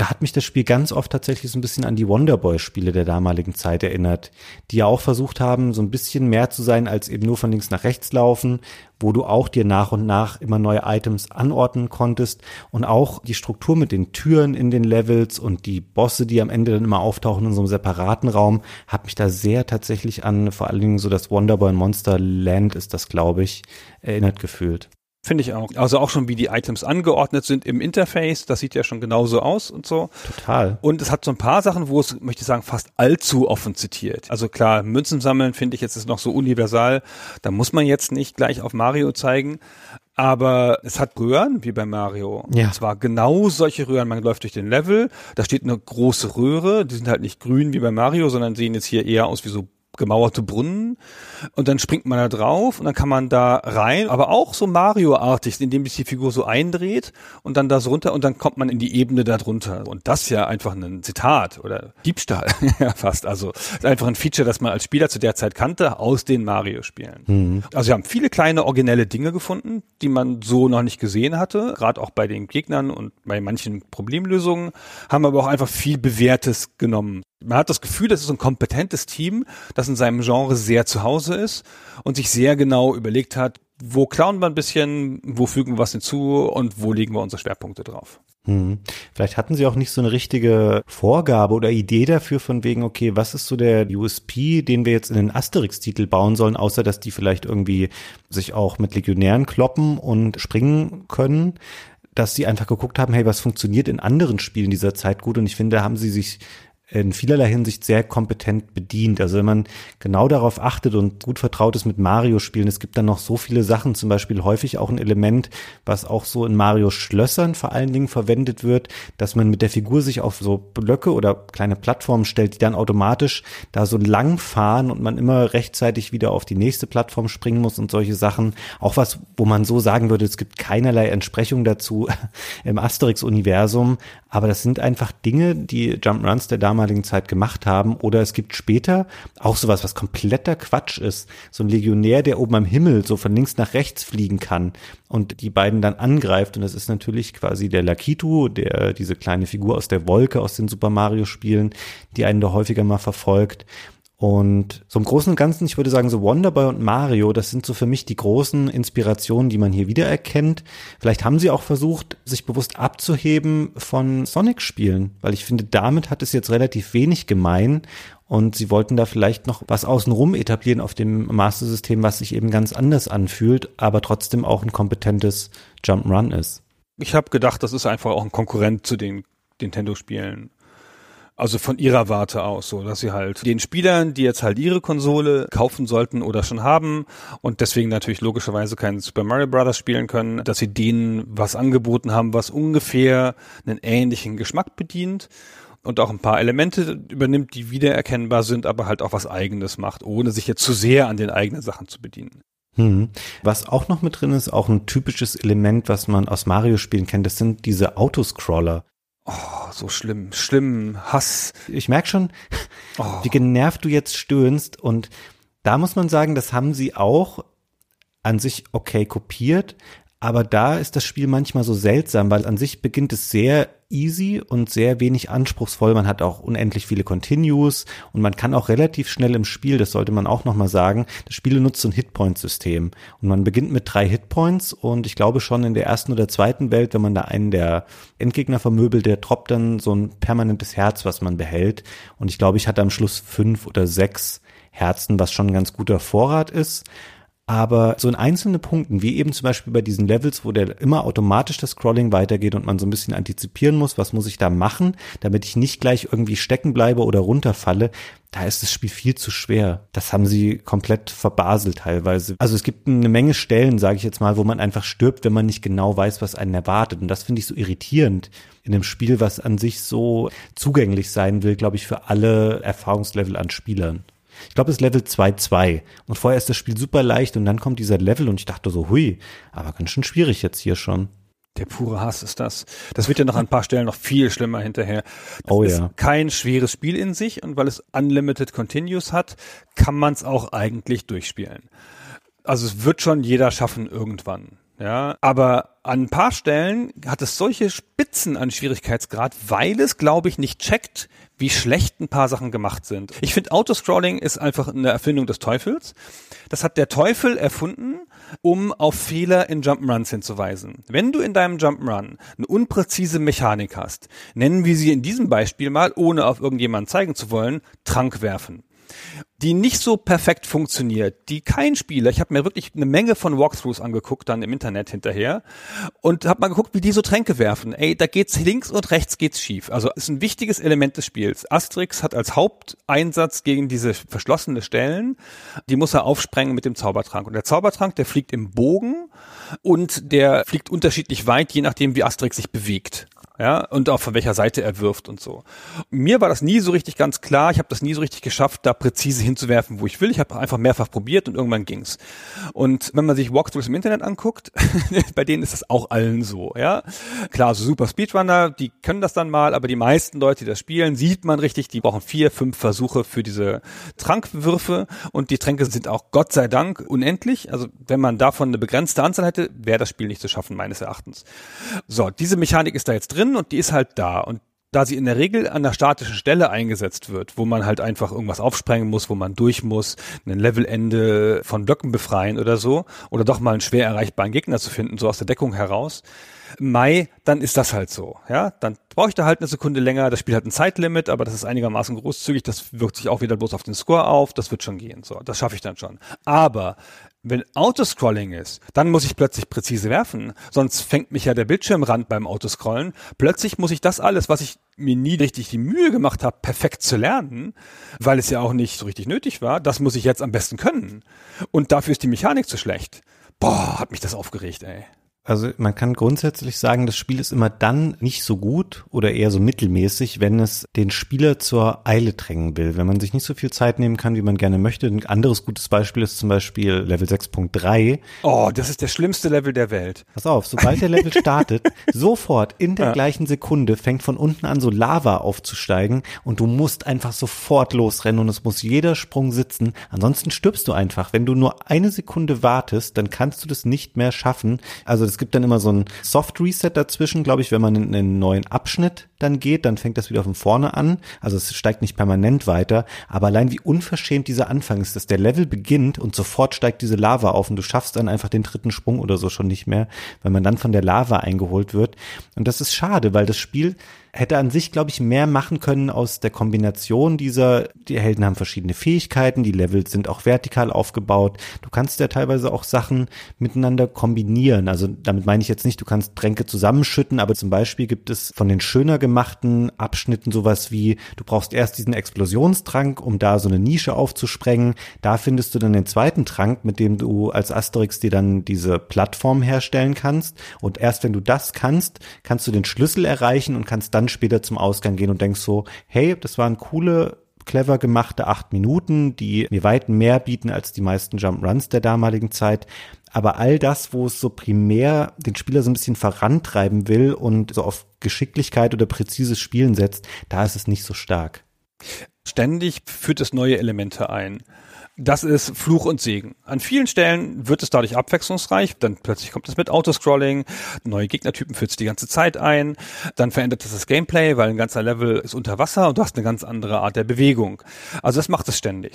hat mich das Spiel ganz oft tatsächlich so ein bisschen an die Wonderboy-Spiele der damaligen Zeit erinnert, die ja auch versucht haben, so ein bisschen mehr zu sein als eben nur von links nach rechts laufen, wo du auch dir nach und nach immer neue Items anordnen konntest und auch die Struktur mit den Türen in den Levels und die Bosse, die am Ende dann immer auftauchen in so einem separaten Raum, hat mich da sehr tatsächlich an vor allen Dingen so das Wonderboy Monster Land ist das, glaube ich, erinnert gefühlt. Finde ich auch. Also auch schon, wie die Items angeordnet sind im Interface. Das sieht ja schon genauso aus und so. Total. Und es hat so ein paar Sachen, wo es, möchte ich sagen, fast allzu offen zitiert. Also klar, Münzen sammeln finde ich jetzt ist noch so universal. Da muss man jetzt nicht gleich auf Mario zeigen. Aber es hat Röhren, wie bei Mario. Ja. Und zwar genau solche Röhren. Man läuft durch den Level, da steht eine große Röhre. Die sind halt nicht grün wie bei Mario, sondern sehen jetzt hier eher aus wie so gemauerte Brunnen und dann springt man da drauf und dann kann man da rein, aber auch so Mario-artig, indem sich die Figur so eindreht und dann da so runter und dann kommt man in die Ebene da drunter. Und das ist ja einfach ein Zitat oder Diebstahl, ja fast. Also ist einfach ein Feature, das man als Spieler zu der Zeit kannte aus den Mario-Spielen. Mhm. Also wir haben viele kleine originelle Dinge gefunden, die man so noch nicht gesehen hatte, gerade auch bei den Gegnern und bei manchen Problemlösungen, haben aber auch einfach viel Bewährtes genommen man hat das Gefühl, das ist ein kompetentes Team, das in seinem Genre sehr zu Hause ist und sich sehr genau überlegt hat, wo klauen wir ein bisschen, wo fügen wir was hinzu und wo legen wir unsere Schwerpunkte drauf. Hm. Vielleicht hatten sie auch nicht so eine richtige Vorgabe oder Idee dafür von wegen, okay, was ist so der USP, den wir jetzt in den Asterix-Titel bauen sollen, außer dass die vielleicht irgendwie sich auch mit Legionären kloppen und springen können dass sie einfach geguckt haben, hey, was funktioniert in anderen Spielen dieser Zeit gut? Und ich finde, da haben sie sich in vielerlei Hinsicht sehr kompetent bedient. Also wenn man genau darauf achtet und gut vertraut ist mit Mario-Spielen, es gibt dann noch so viele Sachen, zum Beispiel häufig auch ein Element, was auch so in Mario-Schlössern vor allen Dingen verwendet wird, dass man mit der Figur sich auf so Blöcke oder kleine Plattformen stellt, die dann automatisch da so lang fahren und man immer rechtzeitig wieder auf die nächste Plattform springen muss und solche Sachen. Auch was, wo man so sagen würde, es gibt keinerlei Entsprechung dazu im Asterix-Universum, aber das sind einfach Dinge, die Jump-Runs der damaligen Zeit gemacht haben. Oder es gibt später auch sowas, was kompletter Quatsch ist. So ein Legionär, der oben am Himmel so von links nach rechts fliegen kann und die beiden dann angreift. Und das ist natürlich quasi der Lakitu, der, diese kleine Figur aus der Wolke aus den Super Mario Spielen, die einen da häufiger mal verfolgt. Und so im Großen und Ganzen, ich würde sagen, so Wonderboy und Mario, das sind so für mich die großen Inspirationen, die man hier wiedererkennt. Vielleicht haben sie auch versucht, sich bewusst abzuheben von Sonic-Spielen, weil ich finde, damit hat es jetzt relativ wenig gemein. Und sie wollten da vielleicht noch was außenrum etablieren auf dem Master-System, was sich eben ganz anders anfühlt, aber trotzdem auch ein kompetentes Jump-Run ist. Ich habe gedacht, das ist einfach auch ein Konkurrent zu den Nintendo-Spielen. Also von ihrer Warte aus, so dass sie halt den Spielern, die jetzt halt ihre Konsole kaufen sollten oder schon haben und deswegen natürlich logischerweise kein Super Mario Bros. spielen können, dass sie denen was angeboten haben, was ungefähr einen ähnlichen Geschmack bedient und auch ein paar Elemente übernimmt, die wiedererkennbar sind, aber halt auch was eigenes macht, ohne sich jetzt zu sehr an den eigenen Sachen zu bedienen. Hm. Was auch noch mit drin ist, auch ein typisches Element, was man aus Mario-Spielen kennt, das sind diese Autoscroller. Oh, so schlimm, schlimm, Hass. Ich merke schon, oh. wie genervt du jetzt stöhnst. Und da muss man sagen, das haben sie auch an sich okay kopiert, aber da ist das Spiel manchmal so seltsam, weil an sich beginnt es sehr easy und sehr wenig anspruchsvoll. Man hat auch unendlich viele Continues und man kann auch relativ schnell im Spiel, das sollte man auch nochmal sagen, das Spiel nutzt so ein Hitpoint-System. Und man beginnt mit drei Hitpoints und ich glaube schon in der ersten oder zweiten Welt, wenn man da einen der Endgegner vermöbelt, der droppt dann so ein permanentes Herz, was man behält. Und ich glaube, ich hatte am Schluss fünf oder sechs Herzen, was schon ein ganz guter Vorrat ist. Aber so in einzelnen Punkten, wie eben zum Beispiel bei diesen Levels, wo der immer automatisch das Scrolling weitergeht und man so ein bisschen antizipieren muss, was muss ich da machen, damit ich nicht gleich irgendwie stecken bleibe oder runterfalle, da ist das Spiel viel zu schwer. Das haben sie komplett verbaselt teilweise. Also es gibt eine Menge Stellen, sage ich jetzt mal, wo man einfach stirbt, wenn man nicht genau weiß, was einen erwartet. Und das finde ich so irritierend in einem Spiel, was an sich so zugänglich sein will, glaube ich, für alle Erfahrungslevel an Spielern. Ich glaube, es ist Level 2-2. Und vorher ist das Spiel super leicht und dann kommt dieser Level und ich dachte so, hui, aber ganz schön schwierig jetzt hier schon. Der pure Hass ist das. Das wird ja noch an ein paar Stellen noch viel schlimmer hinterher. Das oh ist ja. kein schweres Spiel in sich und weil es Unlimited Continues hat, kann man es auch eigentlich durchspielen. Also es wird schon jeder schaffen irgendwann. Ja, aber an ein paar Stellen hat es solche Spitzen an Schwierigkeitsgrad, weil es, glaube ich, nicht checkt, wie schlecht ein paar Sachen gemacht sind. Ich finde, Autoscrolling ist einfach eine Erfindung des Teufels. Das hat der Teufel erfunden, um auf Fehler in Jump'n'Runs hinzuweisen. Wenn du in deinem Jump'n'Run eine unpräzise Mechanik hast, nennen wir sie in diesem Beispiel mal, ohne auf irgendjemanden zeigen zu wollen, Trank werfen die nicht so perfekt funktioniert, die kein Spieler, ich habe mir wirklich eine Menge von Walkthroughs angeguckt dann im Internet hinterher und habe mal geguckt, wie die so Tränke werfen. Ey, da geht's links und rechts geht's schief. Also ist ein wichtiges Element des Spiels. Asterix hat als Haupteinsatz gegen diese verschlossene Stellen, die muss er aufsprengen mit dem Zaubertrank und der Zaubertrank, der fliegt im Bogen und der fliegt unterschiedlich weit, je nachdem wie Asterix sich bewegt ja, und auch von welcher Seite er wirft und so. Mir war das nie so richtig ganz klar. Ich habe das nie so richtig geschafft, da präzise hinzuwerfen, wo ich will. Ich habe einfach mehrfach probiert und irgendwann ging's. Und wenn man sich Walkthroughs im Internet anguckt, bei denen ist das auch allen so, ja. Klar, so super Speedrunner, die können das dann mal, aber die meisten Leute, die das spielen, sieht man richtig, die brauchen vier, fünf Versuche für diese Trankwürfe und die Tränke sind auch Gott sei Dank unendlich. Also wenn man davon eine begrenzte Anzahl hätte, wäre das Spiel nicht zu schaffen, meines Erachtens. So, diese Mechanik ist da jetzt drin drin und die ist halt da. Und da sie in der Regel an der statischen Stelle eingesetzt wird, wo man halt einfach irgendwas aufsprengen muss, wo man durch muss, ein Levelende von Blöcken befreien oder so, oder doch mal einen schwer erreichbaren Gegner zu finden, so aus der Deckung heraus, Mai, dann ist das halt so. Ja, dann brauche ich da halt eine Sekunde länger. Das Spiel hat ein Zeitlimit, aber das ist einigermaßen großzügig. Das wirkt sich auch wieder bloß auf den Score auf. Das wird schon gehen. So, das schaffe ich dann schon. Aber wenn Autoscrolling ist, dann muss ich plötzlich präzise werfen. Sonst fängt mich ja der Bildschirmrand beim Autoscrollen. Plötzlich muss ich das alles, was ich mir nie richtig die Mühe gemacht habe, perfekt zu lernen, weil es ja auch nicht so richtig nötig war, das muss ich jetzt am besten können. Und dafür ist die Mechanik zu schlecht. Boah, hat mich das aufgeregt, ey. Also man kann grundsätzlich sagen, das Spiel ist immer dann nicht so gut oder eher so mittelmäßig, wenn es den Spieler zur Eile drängen will. Wenn man sich nicht so viel Zeit nehmen kann, wie man gerne möchte. Ein anderes gutes Beispiel ist zum Beispiel Level 6.3. Oh, das ist der schlimmste Level der Welt. Pass auf, sobald der Level startet, sofort in der ja. gleichen Sekunde fängt von unten an so Lava aufzusteigen und du musst einfach sofort losrennen und es muss jeder Sprung sitzen. Ansonsten stirbst du einfach. Wenn du nur eine Sekunde wartest, dann kannst du das nicht mehr schaffen. Also es gibt dann immer so ein Soft Reset dazwischen, glaube ich, wenn man in einen neuen Abschnitt dann geht, dann fängt das wieder von vorne an. Also es steigt nicht permanent weiter, aber allein wie unverschämt dieser Anfang ist, dass der Level beginnt und sofort steigt diese Lava auf und du schaffst dann einfach den dritten Sprung oder so schon nicht mehr, weil man dann von der Lava eingeholt wird. Und das ist schade, weil das Spiel hätte an sich, glaube ich, mehr machen können aus der Kombination dieser, die Helden haben verschiedene Fähigkeiten, die Level sind auch vertikal aufgebaut. Du kannst ja teilweise auch Sachen miteinander kombinieren. Also damit meine ich jetzt nicht, du kannst Tränke zusammenschütten, aber zum Beispiel gibt es von den schöner gemachten Abschnitten sowas wie, du brauchst erst diesen Explosionstrank, um da so eine Nische aufzusprengen. Da findest du dann den zweiten Trank, mit dem du als Asterix dir dann diese Plattform herstellen kannst. Und erst wenn du das kannst, kannst du den Schlüssel erreichen und kannst dann dann später zum Ausgang gehen und denkst so, hey, das waren coole clever gemachte acht Minuten, die mir weit mehr bieten als die meisten Jump Runs der damaligen Zeit. Aber all das, wo es so primär den Spieler so ein bisschen vorantreiben will und so auf Geschicklichkeit oder präzises Spielen setzt, da ist es nicht so stark. Ständig führt es neue Elemente ein das ist Fluch und Segen. An vielen Stellen wird es dadurch abwechslungsreich, dann plötzlich kommt es mit Autoscrolling, neue Gegnertypen führt es die ganze Zeit ein, dann verändert es das Gameplay, weil ein ganzer Level ist unter Wasser und du hast eine ganz andere Art der Bewegung. Also das macht es ständig.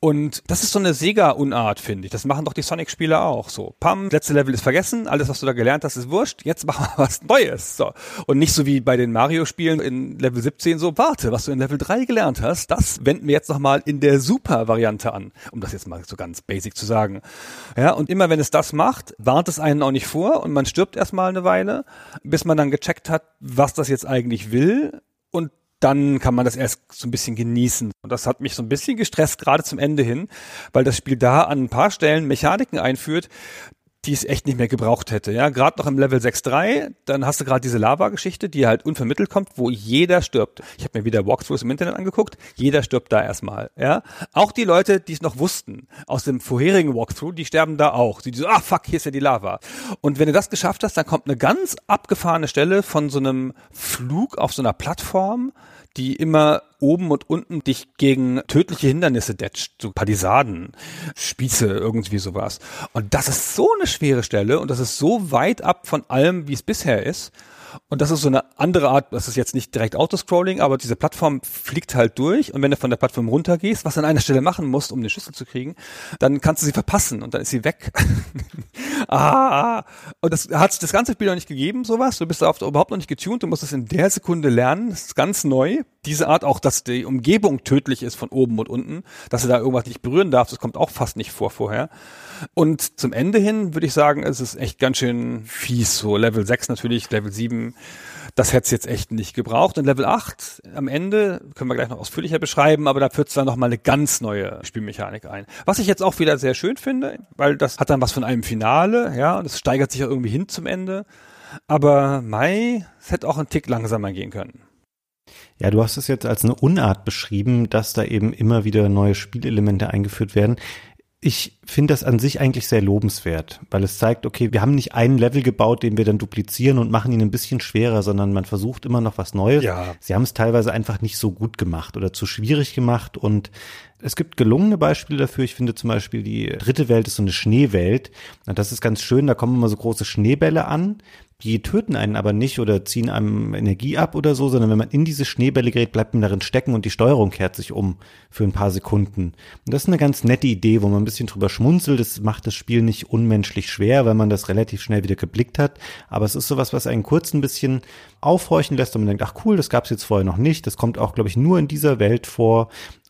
Und das ist so eine Sega-Unart, finde ich. Das machen doch die Sonic-Spieler auch so. Pam, letzte Level ist vergessen, alles, was du da gelernt hast, ist wurscht, jetzt machen wir was Neues. So. Und nicht so wie bei den Mario-Spielen in Level 17 so, warte, was du in Level 3 gelernt hast, das wenden wir jetzt nochmal in der Super-Variante an um das jetzt mal so ganz basic zu sagen. Ja, und immer wenn es das macht, warnt es einen auch nicht vor und man stirbt erstmal eine Weile, bis man dann gecheckt hat, was das jetzt eigentlich will und dann kann man das erst so ein bisschen genießen. Und das hat mich so ein bisschen gestresst, gerade zum Ende hin, weil das Spiel da an ein paar Stellen Mechaniken einführt, die es echt nicht mehr gebraucht hätte. Ja, gerade noch im Level 6.3, dann hast du gerade diese Lava-Geschichte, die halt unvermittelt kommt, wo jeder stirbt. Ich habe mir wieder Walkthroughs im Internet angeguckt, jeder stirbt da erstmal. Ja, auch die Leute, die es noch wussten aus dem vorherigen Walkthrough, die sterben da auch. Die so, ah fuck, hier ist ja die Lava. Und wenn du das geschafft hast, dann kommt eine ganz abgefahrene Stelle von so einem Flug auf so einer Plattform die immer oben und unten dich gegen tödliche Hindernisse detscht, so Palisaden, Spieße, irgendwie sowas. Und das ist so eine schwere Stelle und das ist so weit ab von allem, wie es bisher ist. Und das ist so eine andere Art, das ist jetzt nicht direkt Autoscrolling, aber diese Plattform fliegt halt durch und wenn du von der Plattform runtergehst, was du an einer Stelle machen musst, um den Schlüssel zu kriegen, dann kannst du sie verpassen und dann ist sie weg. ah, und das hat sich das ganze Spiel noch nicht gegeben, sowas. Du bist da überhaupt noch nicht getuned, du musst es in der Sekunde lernen. Das ist ganz neu. Diese Art auch, dass die Umgebung tödlich ist von oben und unten, dass du da irgendwas nicht berühren darfst, das kommt auch fast nicht vor vorher. Und zum Ende hin würde ich sagen, es ist echt ganz schön fies. So Level 6 natürlich, Level 7, das hätte es jetzt echt nicht gebraucht. Und Level 8 am Ende können wir gleich noch ausführlicher beschreiben, aber da führt es dann nochmal eine ganz neue Spielmechanik ein. Was ich jetzt auch wieder sehr schön finde, weil das hat dann was von einem Finale, ja, und es steigert sich ja irgendwie hin zum Ende. Aber Mai, es hätte auch einen Tick langsamer gehen können. Ja, du hast es jetzt als eine Unart beschrieben, dass da eben immer wieder neue Spielelemente eingeführt werden. Ich finde das an sich eigentlich sehr lobenswert, weil es zeigt, okay, wir haben nicht einen Level gebaut, den wir dann duplizieren und machen ihn ein bisschen schwerer, sondern man versucht immer noch was Neues. Ja. Sie haben es teilweise einfach nicht so gut gemacht oder zu schwierig gemacht und es gibt gelungene Beispiele dafür. Ich finde zum Beispiel die dritte Welt ist so eine Schneewelt. Und das ist ganz schön. Da kommen immer so große Schneebälle an Die töten einen aber nicht oder ziehen einem Energie ab oder so, sondern wenn man in diese Schneebälle gerät, bleibt man darin stecken und die Steuerung kehrt sich um für ein paar Sekunden. Und das ist eine ganz nette Idee, wo man ein bisschen drüber schmunzelt. Das macht das Spiel nicht unmenschlich schwer, weil man das relativ schnell wieder geblickt hat. Aber es ist sowas, was einen kurz ein bisschen aufhorchen lässt und man denkt, ach cool, das gab es jetzt vorher noch nicht. Das kommt auch, glaube ich, nur in dieser Welt vor.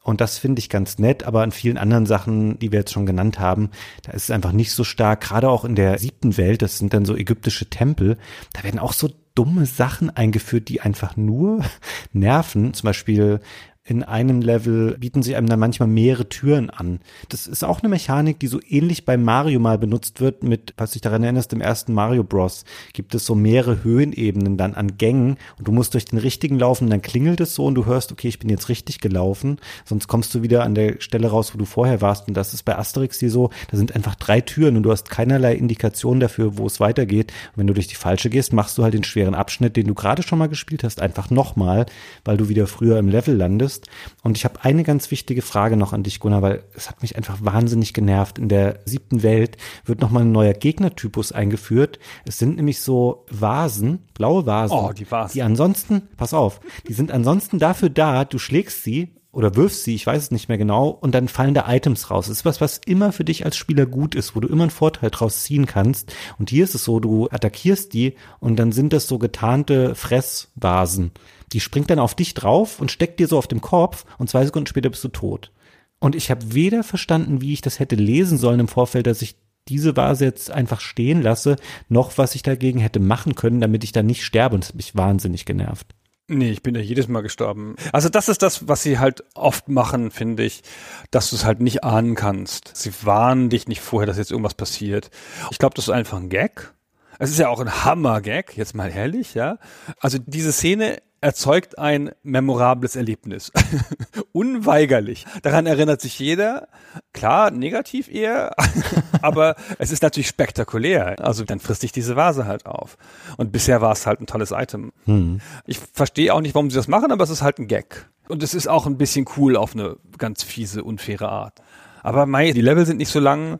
Und das finde ich ganz nett, aber an vielen anderen Sachen, die wir jetzt schon genannt haben, da ist es einfach nicht so stark. Gerade auch in der siebten Welt, das sind dann so ägyptische Tempel, da werden auch so dumme Sachen eingeführt, die einfach nur nerven. Zum Beispiel in einem Level bieten sie einem dann manchmal mehrere Türen an. Das ist auch eine Mechanik, die so ähnlich bei Mario mal benutzt wird mit, was sich daran erinnerst, im ersten Mario Bros. gibt es so mehrere Höhenebenen dann an Gängen und du musst durch den richtigen laufen, dann klingelt es so und du hörst, okay, ich bin jetzt richtig gelaufen, sonst kommst du wieder an der Stelle raus, wo du vorher warst und das ist bei Asterix hier so, da sind einfach drei Türen und du hast keinerlei Indikation dafür, wo es weitergeht. Und wenn du durch die falsche gehst, machst du halt den schweren Abschnitt, den du gerade schon mal gespielt hast, einfach nochmal, weil du wieder früher im Level landest bist. Und ich habe eine ganz wichtige Frage noch an dich, Gunnar, weil es hat mich einfach wahnsinnig genervt. In der siebten Welt wird nochmal ein neuer Gegnertypus eingeführt. Es sind nämlich so Vasen, blaue Vasen. Oh, die Vasen. Die ansonsten, pass auf, die sind ansonsten dafür da, du schlägst sie oder wirfst sie, ich weiß es nicht mehr genau, und dann fallen da Items raus. Das ist was, was immer für dich als Spieler gut ist, wo du immer einen Vorteil draus ziehen kannst. Und hier ist es so, du attackierst die und dann sind das so getarnte Fressvasen. Die springt dann auf dich drauf und steckt dir so auf dem Kopf und zwei Sekunden später bist du tot. Und ich habe weder verstanden, wie ich das hätte lesen sollen im Vorfeld, dass ich diese Vase jetzt einfach stehen lasse, noch was ich dagegen hätte machen können, damit ich da nicht sterbe. Und das hat mich wahnsinnig genervt. Nee, ich bin ja jedes Mal gestorben. Also das ist das, was sie halt oft machen, finde ich, dass du es halt nicht ahnen kannst. Sie warnen dich nicht vorher, dass jetzt irgendwas passiert. Ich glaube, das ist einfach ein Gag. Es ist ja auch ein Hammer-Gag, jetzt mal ehrlich, ja. Also diese Szene erzeugt ein memorables Erlebnis. Unweigerlich. Daran erinnert sich jeder. Klar, negativ eher, aber es ist natürlich spektakulär. Also dann frisst sich diese Vase halt auf. Und bisher war es halt ein tolles Item. Hm. Ich verstehe auch nicht, warum sie das machen, aber es ist halt ein Gag. Und es ist auch ein bisschen cool auf eine ganz fiese, unfaire Art. Aber Mai, die Level sind nicht so lang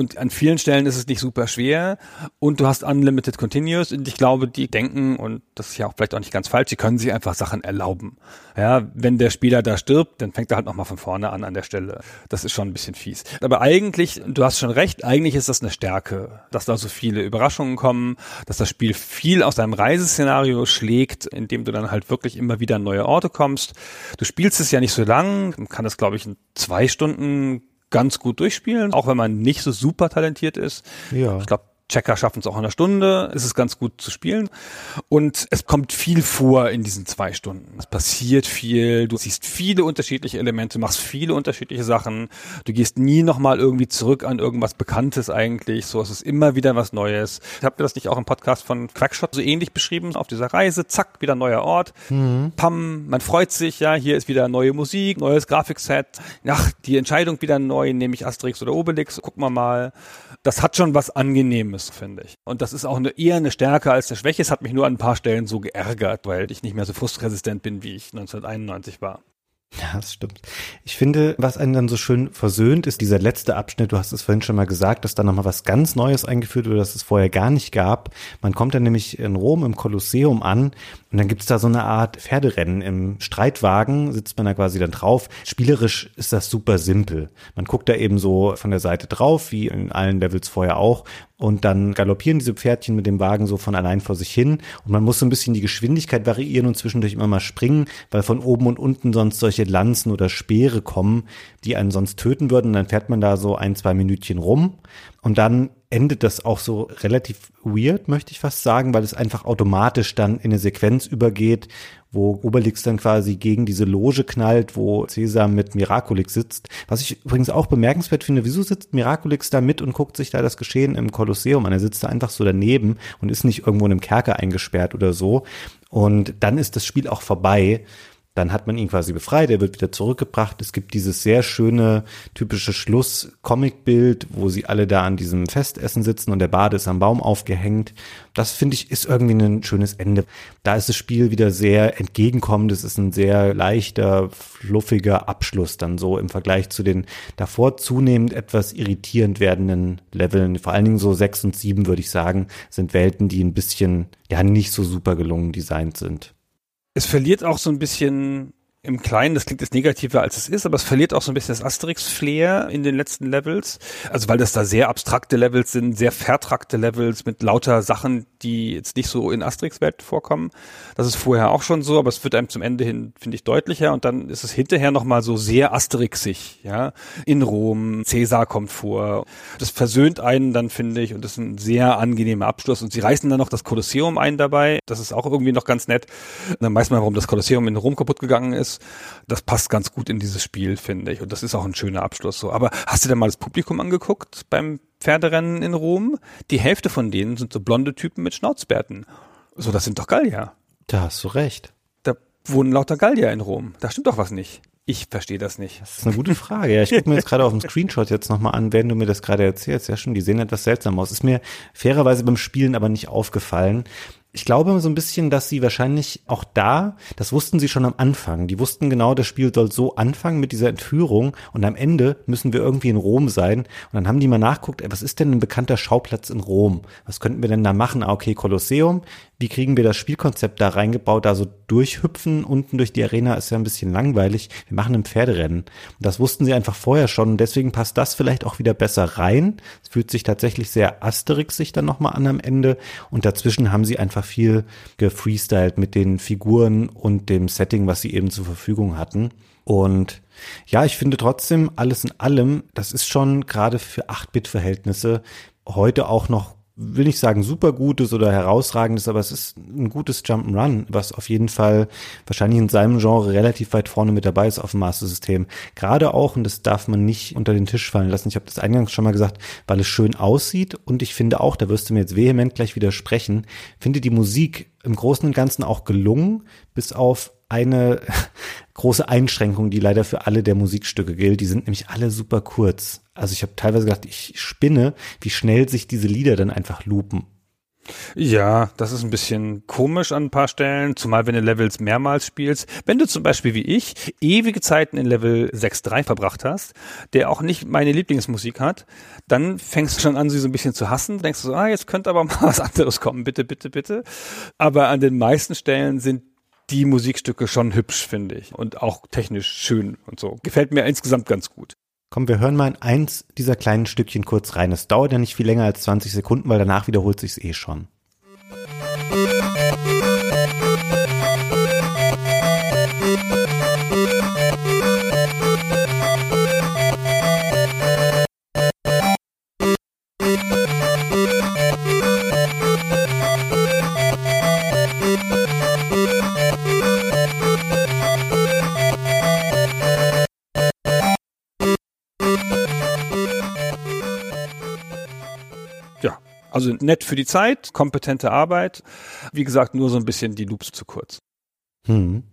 und an vielen Stellen ist es nicht super schwer und du hast Unlimited Continuous und ich glaube, die denken, und das ist ja auch vielleicht auch nicht ganz falsch, sie können sich einfach Sachen erlauben. Ja, wenn der Spieler da stirbt, dann fängt er halt nochmal von vorne an an der Stelle. Das ist schon ein bisschen fies. Aber eigentlich, du hast schon recht, eigentlich ist das eine Stärke, dass da so viele Überraschungen kommen, dass das Spiel viel aus deinem Reiseszenario schlägt, indem du dann halt wirklich immer wieder an neue Orte kommst. Du spielst es ja nicht so lang, man kann das glaube ich in zwei Stunden ganz gut durchspielen, auch wenn man nicht so super talentiert ist. Ja. Ich glaube, Checker schaffen es auch in einer Stunde, ist es ganz gut zu spielen. Und es kommt viel vor in diesen zwei Stunden. Es passiert viel, du siehst viele unterschiedliche Elemente, machst viele unterschiedliche Sachen. Du gehst nie nochmal irgendwie zurück an irgendwas Bekanntes eigentlich. So, es ist immer wieder was Neues. Ich habe das nicht auch im Podcast von Quackshot so ähnlich beschrieben? Auf dieser Reise, zack, wieder neuer Ort. Mhm. Pam, man freut sich, ja, hier ist wieder neue Musik, neues Grafikset. Ach, die Entscheidung wieder neu, nehme ich Asterix oder Obelix, gucken wir mal. Das hat schon was Angenehmes ist, finde ich. Und das ist auch eine, eher eine Stärke als eine Schwäche. Es hat mich nur an ein paar Stellen so geärgert, weil ich nicht mehr so frustresistent bin, wie ich 1991 war. Ja, das stimmt. Ich finde, was einen dann so schön versöhnt, ist dieser letzte Abschnitt. Du hast es vorhin schon mal gesagt, dass da nochmal was ganz Neues eingeführt wird, das es vorher gar nicht gab. Man kommt dann nämlich in Rom im Kolosseum an und dann gibt's da so eine Art Pferderennen. Im Streitwagen sitzt man da quasi dann drauf. Spielerisch ist das super simpel. Man guckt da eben so von der Seite drauf, wie in allen Levels vorher auch und dann galoppieren diese Pferdchen mit dem Wagen so von allein vor sich hin und man muss so ein bisschen die Geschwindigkeit variieren und zwischendurch immer mal springen, weil von oben und unten sonst solche Lanzen oder Speere kommen, die einen sonst töten würden. Dann fährt man da so ein, zwei Minütchen rum und dann endet das auch so relativ weird, möchte ich fast sagen, weil es einfach automatisch dann in eine Sequenz übergeht, wo Obelix dann quasi gegen diese Loge knallt, wo Caesar mit Miraculix sitzt. Was ich übrigens auch bemerkenswert finde, wieso sitzt Miraculix da mit und guckt sich da das Geschehen im Kolosseum an? Er sitzt da einfach so daneben und ist nicht irgendwo in einem Kerker eingesperrt oder so. Und dann ist das Spiel auch vorbei. Dann hat man ihn quasi befreit, er wird wieder zurückgebracht. Es gibt dieses sehr schöne, typische Schluss-Comic-Bild, wo sie alle da an diesem Festessen sitzen und der Bade ist am Baum aufgehängt. Das finde ich ist irgendwie ein schönes Ende. Da ist das Spiel wieder sehr entgegenkommend. Es ist ein sehr leichter, fluffiger Abschluss dann so im Vergleich zu den davor zunehmend etwas irritierend werdenden Leveln. Vor allen Dingen so sechs und sieben würde ich sagen, sind Welten, die ein bisschen, ja, nicht so super gelungen designt sind. Es verliert auch so ein bisschen im Kleinen, das klingt jetzt negativer als es ist, aber es verliert auch so ein bisschen das Asterix-Flair in den letzten Levels. Also weil das da sehr abstrakte Levels sind, sehr vertrackte Levels mit lauter Sachen, die jetzt nicht so in Asterix-Welt vorkommen. Das ist vorher auch schon so, aber es wird einem zum Ende hin, finde ich, deutlicher und dann ist es hinterher nochmal so sehr Asterixig, ja. In Rom, Cäsar kommt vor. Das versöhnt einen dann, finde ich, und das ist ein sehr angenehmer Abschluss. Und sie reißen dann noch das Kolosseum ein dabei. Das ist auch irgendwie noch ganz nett. Und dann weiß man, warum das Kolosseum in Rom kaputt gegangen ist ist. Das passt ganz gut in dieses Spiel, finde ich. Und das ist auch ein schöner Abschluss so. Aber hast du denn mal das Publikum angeguckt beim Pferderennen in Rom? Die Hälfte von denen sind so blonde Typen mit Schnauzbärten. So, das sind doch Gallier. Da hast du recht. Da wohnen lauter Gallier in Rom. Da stimmt doch was nicht. Ich verstehe das nicht. Das ist eine gute Frage. Ja, ich gucke mir jetzt gerade auf dem Screenshot jetzt nochmal an, wenn du mir das gerade erzählst. Ja, schon, die sehen etwas seltsam aus. Ist mir fairerweise beim Spielen aber nicht aufgefallen. Ich glaube so ein bisschen, dass sie wahrscheinlich auch da, das wussten sie schon am Anfang. Die wussten genau, das Spiel soll so anfangen mit dieser Entführung und am Ende müssen wir irgendwie in Rom sein. Und dann haben die mal nachguckt, was ist denn ein bekannter Schauplatz in Rom? Was könnten wir denn da machen? Ah, okay, Kolosseum. Wie kriegen wir das Spielkonzept da reingebaut? Da so durchhüpfen unten durch die Arena ist ja ein bisschen langweilig. Wir machen ein Pferderennen. Und das wussten sie einfach vorher schon. Und deswegen passt das vielleicht auch wieder besser rein. Es fühlt sich tatsächlich sehr asterixig dann nochmal an am Ende. Und dazwischen haben sie einfach einfach viel gefreestylt mit den Figuren und dem Setting, was sie eben zur Verfügung hatten. Und ja, ich finde trotzdem, alles in allem, das ist schon gerade für 8-Bit-Verhältnisse heute auch noch will nicht sagen super gutes oder herausragendes, aber es ist ein gutes Jump'n'Run, was auf jeden Fall wahrscheinlich in seinem Genre relativ weit vorne mit dabei ist auf dem Master System. Gerade auch, und das darf man nicht unter den Tisch fallen lassen, ich habe das eingangs schon mal gesagt, weil es schön aussieht und ich finde auch, da wirst du mir jetzt vehement gleich widersprechen, finde die Musik im Großen und Ganzen auch gelungen, bis auf eine große Einschränkung, die leider für alle der Musikstücke gilt. Die sind nämlich alle super kurz. Also ich habe teilweise gedacht, ich spinne, wie schnell sich diese Lieder dann einfach lupen. Ja, das ist ein bisschen komisch an ein paar Stellen, zumal wenn du Levels mehrmals spielst. Wenn du zum Beispiel wie ich ewige Zeiten in Level 6.3 verbracht hast, der auch nicht meine Lieblingsmusik hat, dann fängst du schon an, sie so ein bisschen zu hassen. Denkst du so, ah, jetzt könnte aber mal was anderes kommen, bitte, bitte, bitte. Aber an den meisten Stellen sind die Musikstücke schon hübsch, finde ich. Und auch technisch schön und so. Gefällt mir insgesamt ganz gut. Komm, wir hören mal in eins dieser kleinen Stückchen kurz rein. Es dauert ja nicht viel länger als 20 Sekunden, weil danach wiederholt sich's eh schon. Also nett für die Zeit, kompetente Arbeit. Wie gesagt, nur so ein bisschen die Loops zu kurz. Hm.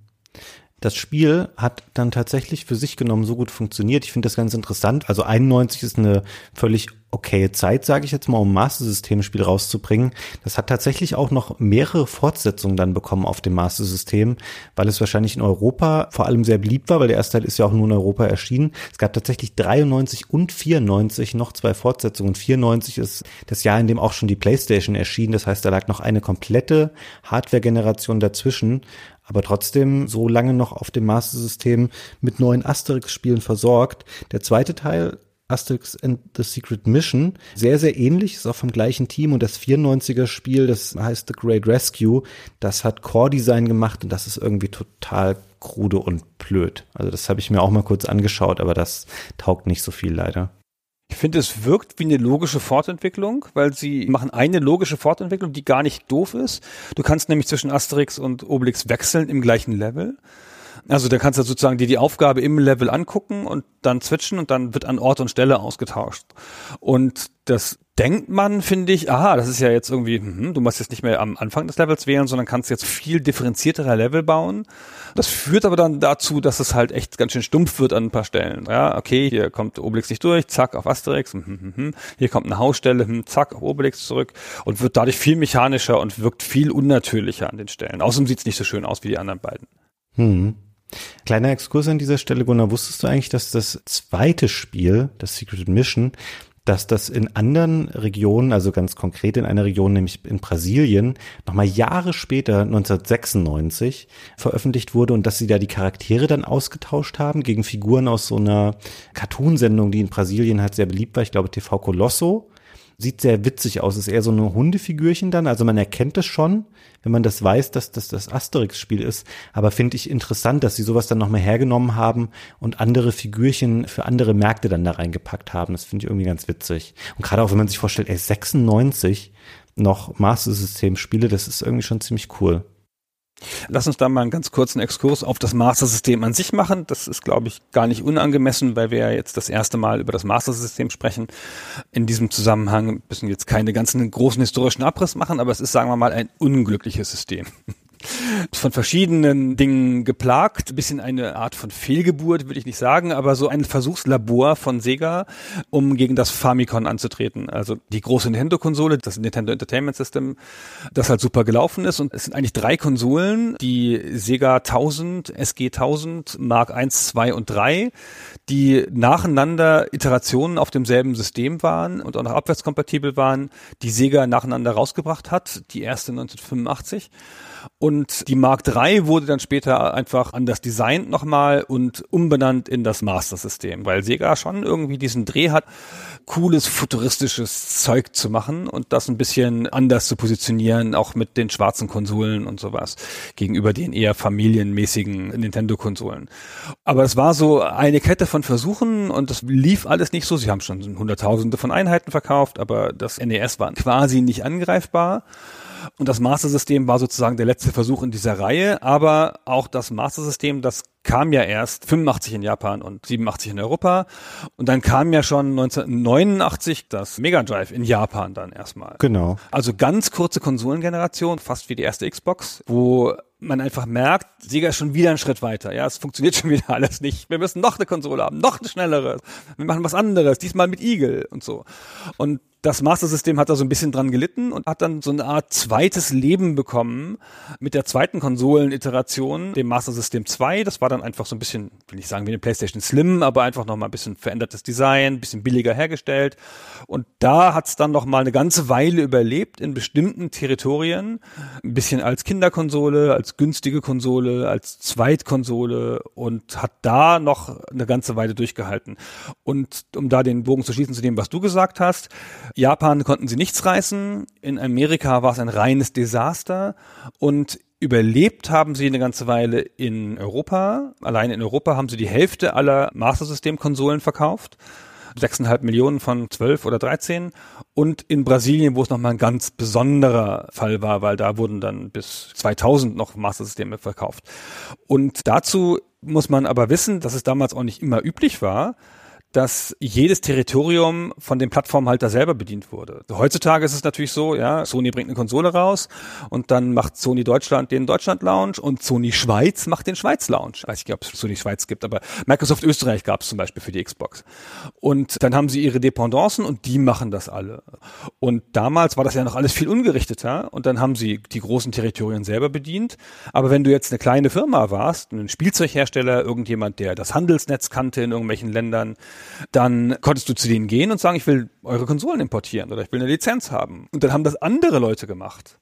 Das Spiel hat dann tatsächlich für sich genommen so gut funktioniert. Ich finde das ganz interessant. Also 91 ist eine völlig okaye Zeit, sage ich jetzt mal, um Master System Spiel rauszubringen. Das hat tatsächlich auch noch mehrere Fortsetzungen dann bekommen auf dem Master System, weil es wahrscheinlich in Europa vor allem sehr beliebt war, weil der erste Teil ist ja auch nur in Europa erschienen. Es gab tatsächlich 93 und 94 noch zwei Fortsetzungen. 94 ist das Jahr, in dem auch schon die PlayStation erschien. Das heißt, da lag noch eine komplette Hardware-Generation dazwischen aber trotzdem so lange noch auf dem Master System mit neuen Asterix-Spielen versorgt. Der zweite Teil Asterix and the Secret Mission. Sehr, sehr ähnlich, ist auch vom gleichen Team und das 94er Spiel, das heißt The Great Rescue, das hat Core Design gemacht und das ist irgendwie total krude und blöd. Also das habe ich mir auch mal kurz angeschaut, aber das taugt nicht so viel leider. Ich finde, es wirkt wie eine logische Fortentwicklung, weil sie machen eine logische Fortentwicklung, die gar nicht doof ist. Du kannst nämlich zwischen Asterix und Obelix wechseln im gleichen Level. Also da kannst du sozusagen dir die Aufgabe im Level angucken und dann switchen und dann wird an Ort und Stelle ausgetauscht. Und das denkt man, finde ich, aha, das ist ja jetzt irgendwie, hm, du musst jetzt nicht mehr am Anfang des Levels wählen, sondern kannst jetzt viel differenziertere Level bauen. Das führt aber dann dazu, dass es halt echt ganz schön stumpf wird an ein paar Stellen. Ja, okay, hier kommt Obelix nicht durch, zack, auf Asterix, hm, hm, hm, hm. hier kommt eine Hausstelle, hm, zack, auf Obelix zurück und wird dadurch viel mechanischer und wirkt viel unnatürlicher an den Stellen. Außerdem sieht es nicht so schön aus wie die anderen beiden. Hm. Kleiner Exkurs an dieser Stelle, Gunnar, wusstest du eigentlich, dass das zweite Spiel, das Secret Mission, dass das in anderen Regionen, also ganz konkret in einer Region, nämlich in Brasilien, nochmal Jahre später, 1996, veröffentlicht wurde und dass sie da die Charaktere dann ausgetauscht haben gegen Figuren aus so einer Cartoonsendung, die in Brasilien halt sehr beliebt war, ich glaube TV Colosso. Sieht sehr witzig aus, ist eher so eine Hundefigürchen dann, also man erkennt es schon, wenn man das weiß, dass das das Asterix-Spiel ist. Aber finde ich interessant, dass sie sowas dann nochmal hergenommen haben und andere Figürchen für andere Märkte dann da reingepackt haben. Das finde ich irgendwie ganz witzig. Und gerade auch, wenn man sich vorstellt, ey, 96 noch Master System Spiele, das ist irgendwie schon ziemlich cool. Lass uns da mal einen ganz kurzen Exkurs auf das Master-System an sich machen. Das ist, glaube ich, gar nicht unangemessen, weil wir ja jetzt das erste Mal über das Master-System sprechen. In diesem Zusammenhang müssen wir jetzt keine ganzen großen historischen Abriss machen, aber es ist, sagen wir mal, ein unglückliches System von verschiedenen Dingen geplagt. Ein bisschen eine Art von Fehlgeburt, würde ich nicht sagen, aber so ein Versuchslabor von Sega, um gegen das Famicom anzutreten. Also die große Nintendo-Konsole, das Nintendo Entertainment System, das halt super gelaufen ist. Und es sind eigentlich drei Konsolen, die Sega 1000, SG 1000, Mark 1, 2 und 3, die nacheinander Iterationen auf demselben System waren und auch noch abwärtskompatibel waren, die Sega nacheinander rausgebracht hat. Die erste 1985 und die Mark III wurde dann später einfach anders designt nochmal und umbenannt in das Master System, weil Sega schon irgendwie diesen Dreh hat, cooles futuristisches Zeug zu machen und das ein bisschen anders zu positionieren, auch mit den schwarzen Konsolen und sowas, gegenüber den eher familienmäßigen Nintendo-Konsolen. Aber es war so eine Kette von Versuchen und das lief alles nicht so. Sie haben schon Hunderttausende von Einheiten verkauft, aber das NES war quasi nicht angreifbar. Und das Master-System war sozusagen der letzte Versuch in dieser Reihe, aber auch das Master-System, das kam ja erst 85 in Japan und 87 in Europa. Und dann kam ja schon 1989 das Mega Drive in Japan dann erstmal. Genau. Also ganz kurze Konsolengeneration, fast wie die erste Xbox, wo man einfach merkt, Sega ist schon wieder einen Schritt weiter. Ja, es funktioniert schon wieder alles nicht. Wir müssen noch eine Konsole haben, noch eine schnellere. Wir machen was anderes, diesmal mit Eagle und so. Und das Master-System hat da so ein bisschen dran gelitten und hat dann so eine Art zweites Leben bekommen mit der zweiten Konsolen-Iteration, dem Master System 2. Das war dann einfach so ein bisschen, will ich sagen, wie eine PlayStation Slim, aber einfach nochmal ein bisschen verändertes Design, ein bisschen billiger hergestellt. Und da hat es dann nochmal eine ganze Weile überlebt in bestimmten Territorien. Ein bisschen als Kinderkonsole, als günstige Konsole, als Zweitkonsole und hat da noch eine ganze Weile durchgehalten. Und um da den Bogen zu schließen zu dem, was du gesagt hast, Japan konnten sie nichts reißen. In Amerika war es ein reines Desaster. Und überlebt haben sie eine ganze Weile in Europa. Allein in Europa haben sie die Hälfte aller Master System Konsolen verkauft. 6,5 Millionen von 12 oder 13 und in Brasilien, wo es nochmal ein ganz besonderer Fall war, weil da wurden dann bis 2000 noch Master Systeme verkauft. Und dazu muss man aber wissen, dass es damals auch nicht immer üblich war, dass jedes Territorium von dem Plattformhalter selber bedient wurde. Heutzutage ist es natürlich so, ja, Sony bringt eine Konsole raus und dann macht Sony Deutschland den Deutschland Lounge und Sony Schweiz macht den Schweiz Lounge. weiß nicht, ob es Sony Schweiz gibt, aber Microsoft Österreich gab es zum Beispiel für die Xbox. Und dann haben sie ihre Dependancen und die machen das alle. Und damals war das ja noch alles viel ungerichteter und dann haben sie die großen Territorien selber bedient. Aber wenn du jetzt eine kleine Firma warst, ein Spielzeughersteller, irgendjemand, der das Handelsnetz kannte in irgendwelchen Ländern, dann konntest du zu denen gehen und sagen, ich will eure Konsolen importieren oder ich will eine Lizenz haben. Und dann haben das andere Leute gemacht.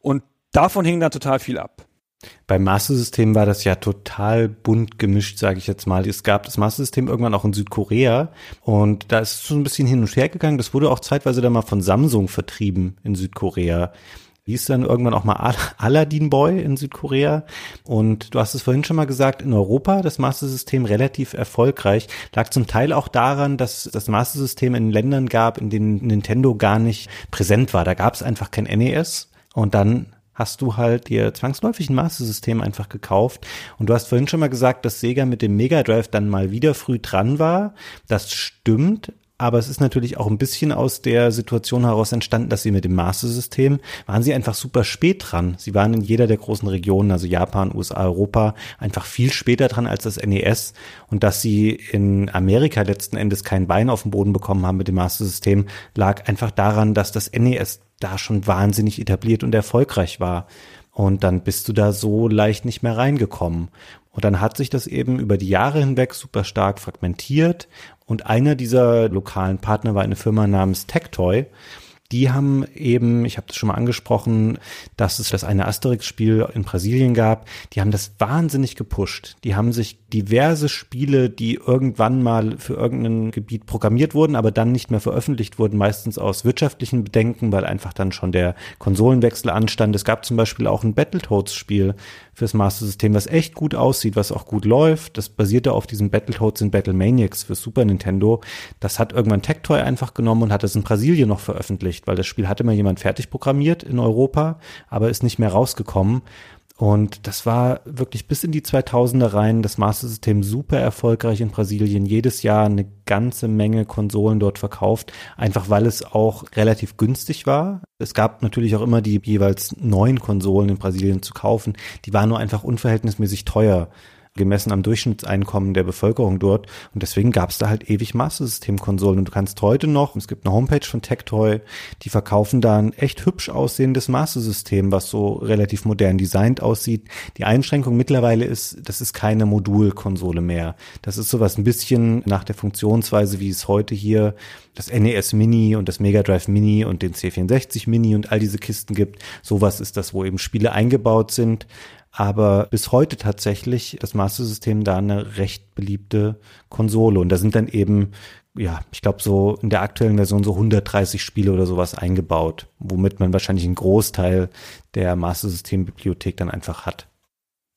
Und davon hing dann total viel ab. Beim Master System war das ja total bunt gemischt, sage ich jetzt mal. Es gab das Master System irgendwann auch in Südkorea und da ist es so ein bisschen hin und her gegangen. Das wurde auch zeitweise dann mal von Samsung vertrieben in Südkorea hieß dann irgendwann auch mal Aladdin Boy in Südkorea. Und du hast es vorhin schon mal gesagt, in Europa das Master-System relativ erfolgreich. Lag zum Teil auch daran, dass das Master-System in Ländern gab, in denen Nintendo gar nicht präsent war. Da gab es einfach kein NES. Und dann hast du halt dir zwangsläufig ein Master System einfach gekauft. Und du hast vorhin schon mal gesagt, dass Sega mit dem Mega Drive dann mal wieder früh dran war. Das stimmt, aber es ist natürlich auch ein bisschen aus der Situation heraus entstanden, dass sie mit dem Master-System waren sie einfach super spät dran. Sie waren in jeder der großen Regionen, also Japan, USA, Europa, einfach viel später dran als das NES. Und dass sie in Amerika letzten Endes kein Bein auf den Boden bekommen haben mit dem Master-System, lag einfach daran, dass das NES da schon wahnsinnig etabliert und erfolgreich war. Und dann bist du da so leicht nicht mehr reingekommen. Und dann hat sich das eben über die Jahre hinweg super stark fragmentiert und einer dieser lokalen Partner war eine Firma namens Tectoy. Die haben eben, ich habe das schon mal angesprochen, dass es das eine Asterix-Spiel in Brasilien gab. Die haben das wahnsinnig gepusht. Die haben sich diverse Spiele, die irgendwann mal für irgendein Gebiet programmiert wurden, aber dann nicht mehr veröffentlicht wurden, meistens aus wirtschaftlichen Bedenken, weil einfach dann schon der Konsolenwechsel anstand. Es gab zum Beispiel auch ein Battletoads-Spiel fürs Master System, was echt gut aussieht, was auch gut läuft. Das basierte auf diesem Battletoads in Battle Maniacs für Super Nintendo. Das hat irgendwann Tectoy einfach genommen und hat es in Brasilien noch veröffentlicht, weil das Spiel hatte mal jemand fertig programmiert in Europa, aber ist nicht mehr rausgekommen. Und das war wirklich bis in die 2000er rein das Master System super erfolgreich in Brasilien. Jedes Jahr eine ganze Menge Konsolen dort verkauft, einfach weil es auch relativ günstig war. Es gab natürlich auch immer die jeweils neuen Konsolen in Brasilien zu kaufen. Die waren nur einfach unverhältnismäßig teuer gemessen am Durchschnittseinkommen der Bevölkerung dort. Und deswegen gab es da halt ewig Master System Konsolen. Und du kannst heute noch, es gibt eine Homepage von Tectoy, die verkaufen da ein echt hübsch aussehendes Master System, was so relativ modern designt aussieht. Die Einschränkung mittlerweile ist, das ist keine Modulkonsole mehr. Das ist sowas ein bisschen nach der Funktionsweise, wie es heute hier das NES Mini und das Mega Drive Mini und den C64 Mini und all diese Kisten gibt. Sowas ist das, wo eben Spiele eingebaut sind aber bis heute tatsächlich das Master System da eine recht beliebte Konsole. Und da sind dann eben, ja, ich glaube so in der aktuellen Version so 130 Spiele oder sowas eingebaut, womit man wahrscheinlich einen Großteil der Master System Bibliothek dann einfach hat.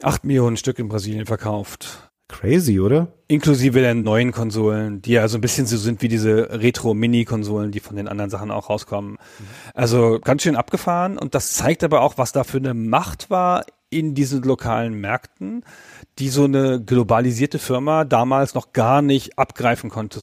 Acht Millionen Stück in Brasilien verkauft. Crazy, oder? Inklusive der neuen Konsolen, die ja so ein bisschen so sind wie diese Retro-Mini-Konsolen, die von den anderen Sachen auch rauskommen. Also ganz schön abgefahren und das zeigt aber auch, was da für eine Macht war in diesen lokalen Märkten, die so eine globalisierte Firma damals noch gar nicht abgreifen konnte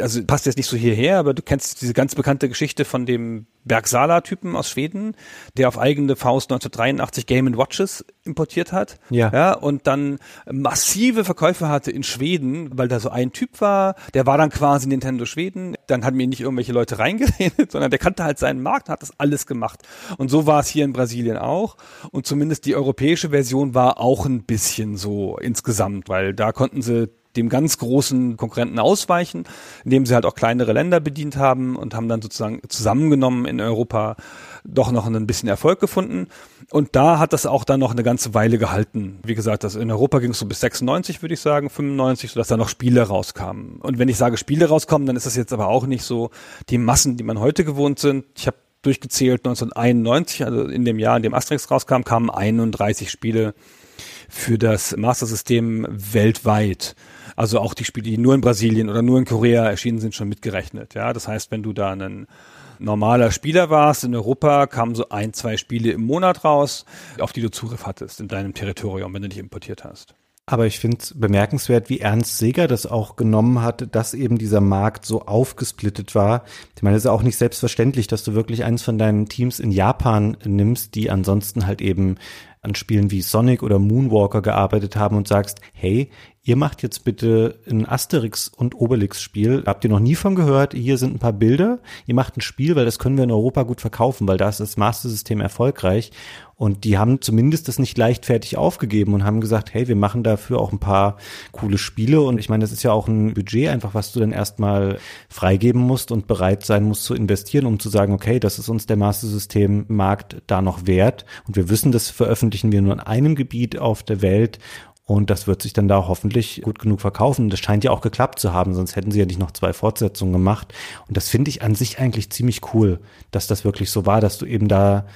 also passt jetzt nicht so hierher, aber du kennst diese ganz bekannte Geschichte von dem Bergsala-Typen aus Schweden, der auf eigene Faust 1983 Game Watches importiert hat. Ja. ja. Und dann massive Verkäufe hatte in Schweden, weil da so ein Typ war, der war dann quasi Nintendo Schweden. Dann hat mir nicht irgendwelche Leute reingeredet, sondern der kannte halt seinen Markt, hat das alles gemacht. Und so war es hier in Brasilien auch. Und zumindest die europäische Version war auch ein bisschen so insgesamt, weil da konnten sie dem ganz großen Konkurrenten ausweichen, indem sie halt auch kleinere Länder bedient haben und haben dann sozusagen zusammengenommen in Europa doch noch ein bisschen Erfolg gefunden. Und da hat das auch dann noch eine ganze Weile gehalten. Wie gesagt, das in Europa ging es so bis 96, würde ich sagen, 95, sodass da noch Spiele rauskamen. Und wenn ich sage Spiele rauskommen, dann ist das jetzt aber auch nicht so die Massen, die man heute gewohnt sind. Ich habe durchgezählt 1991, also in dem Jahr, in dem Asterix rauskam, kamen 31 Spiele für das Master System weltweit. Also auch die Spiele, die nur in Brasilien oder nur in Korea erschienen sind, schon mitgerechnet. Ja, das heißt, wenn du da ein normaler Spieler warst in Europa, kamen so ein, zwei Spiele im Monat raus, auf die du Zugriff hattest in deinem Territorium, wenn du dich importiert hast. Aber ich finde es bemerkenswert, wie Ernst Seger das auch genommen hat, dass eben dieser Markt so aufgesplittet war. Ich meine, es ist auch nicht selbstverständlich, dass du wirklich eins von deinen Teams in Japan nimmst, die ansonsten halt eben an Spielen wie Sonic oder Moonwalker gearbeitet haben und sagst, hey, ihr macht jetzt bitte ein Asterix und Obelix Spiel. Habt ihr noch nie von gehört? Hier sind ein paar Bilder. Ihr macht ein Spiel, weil das können wir in Europa gut verkaufen, weil da ist das Master System erfolgreich. Und die haben zumindest das nicht leichtfertig aufgegeben und haben gesagt, hey, wir machen dafür auch ein paar coole Spiele. Und ich meine, das ist ja auch ein Budget einfach, was du dann erstmal freigeben musst und bereit sein musst zu investieren, um zu sagen, okay, das ist uns der Master System Markt da noch wert. Und wir wissen, das veröffentlichen wir nur in einem Gebiet auf der Welt. Und das wird sich dann da hoffentlich gut genug verkaufen. Das scheint ja auch geklappt zu haben, sonst hätten sie ja nicht noch zwei Fortsetzungen gemacht. Und das finde ich an sich eigentlich ziemlich cool, dass das wirklich so war, dass du eben da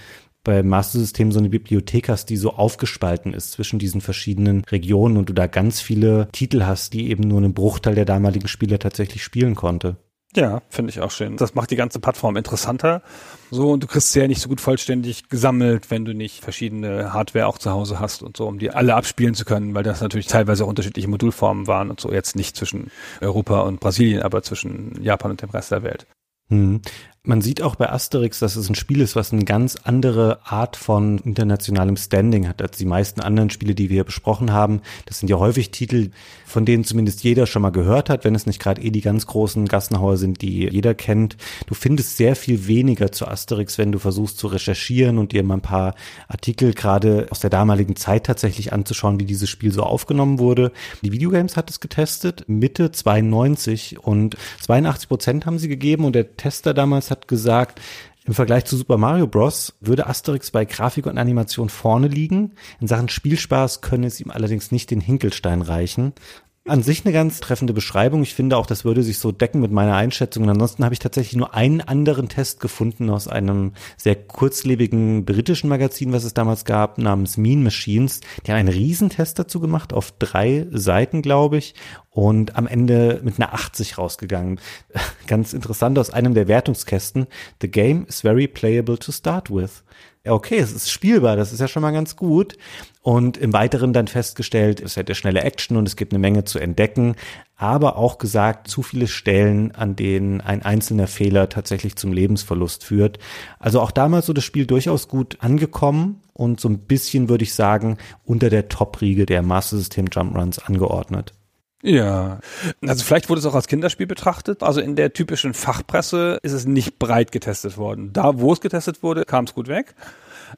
beim Master System so eine Bibliothek hast, die so aufgespalten ist zwischen diesen verschiedenen Regionen und du da ganz viele Titel hast, die eben nur einen Bruchteil der damaligen Spieler tatsächlich spielen konnte. Ja, finde ich auch schön. Das macht die ganze Plattform interessanter. So, und du kriegst sie ja nicht so gut vollständig gesammelt, wenn du nicht verschiedene Hardware auch zu Hause hast und so, um die alle abspielen zu können, weil das natürlich teilweise auch unterschiedliche Modulformen waren und so. Jetzt nicht zwischen Europa und Brasilien, aber zwischen Japan und dem Rest der Welt. Hm. Man sieht auch bei Asterix, dass es ein Spiel ist, was eine ganz andere Art von internationalem Standing hat als die meisten anderen Spiele, die wir hier besprochen haben. Das sind ja häufig Titel, von denen zumindest jeder schon mal gehört hat, wenn es nicht gerade eh die ganz großen Gassenhauer sind, die jeder kennt. Du findest sehr viel weniger zu Asterix, wenn du versuchst zu recherchieren und dir mal ein paar Artikel gerade aus der damaligen Zeit tatsächlich anzuschauen, wie dieses Spiel so aufgenommen wurde. Die Videogames hat es getestet, Mitte 92 und 82 Prozent haben sie gegeben und der Tester damals hat hat gesagt, im Vergleich zu Super Mario Bros. würde Asterix bei Grafik und Animation vorne liegen. In Sachen Spielspaß könne es ihm allerdings nicht den Hinkelstein reichen. An sich eine ganz treffende Beschreibung. Ich finde auch, das würde sich so decken mit meiner Einschätzung. Und ansonsten habe ich tatsächlich nur einen anderen Test gefunden aus einem sehr kurzlebigen britischen Magazin, was es damals gab, namens Mean Machines. Die haben einen Riesentest dazu gemacht, auf drei Seiten, glaube ich. Und am Ende mit einer 80 rausgegangen. Ganz interessant aus einem der Wertungskästen. The game is very playable to start with okay, es ist spielbar, das ist ja schon mal ganz gut. Und im Weiteren dann festgestellt, es hätte schnelle Action und es gibt eine Menge zu entdecken, aber auch gesagt, zu viele Stellen, an denen ein einzelner Fehler tatsächlich zum Lebensverlust führt. Also auch damals so das Spiel durchaus gut angekommen und so ein bisschen, würde ich sagen, unter der Top-Riege der Master System Jump Runs angeordnet. Ja, also vielleicht wurde es auch als Kinderspiel betrachtet. Also in der typischen Fachpresse ist es nicht breit getestet worden. Da, wo es getestet wurde, kam es gut weg.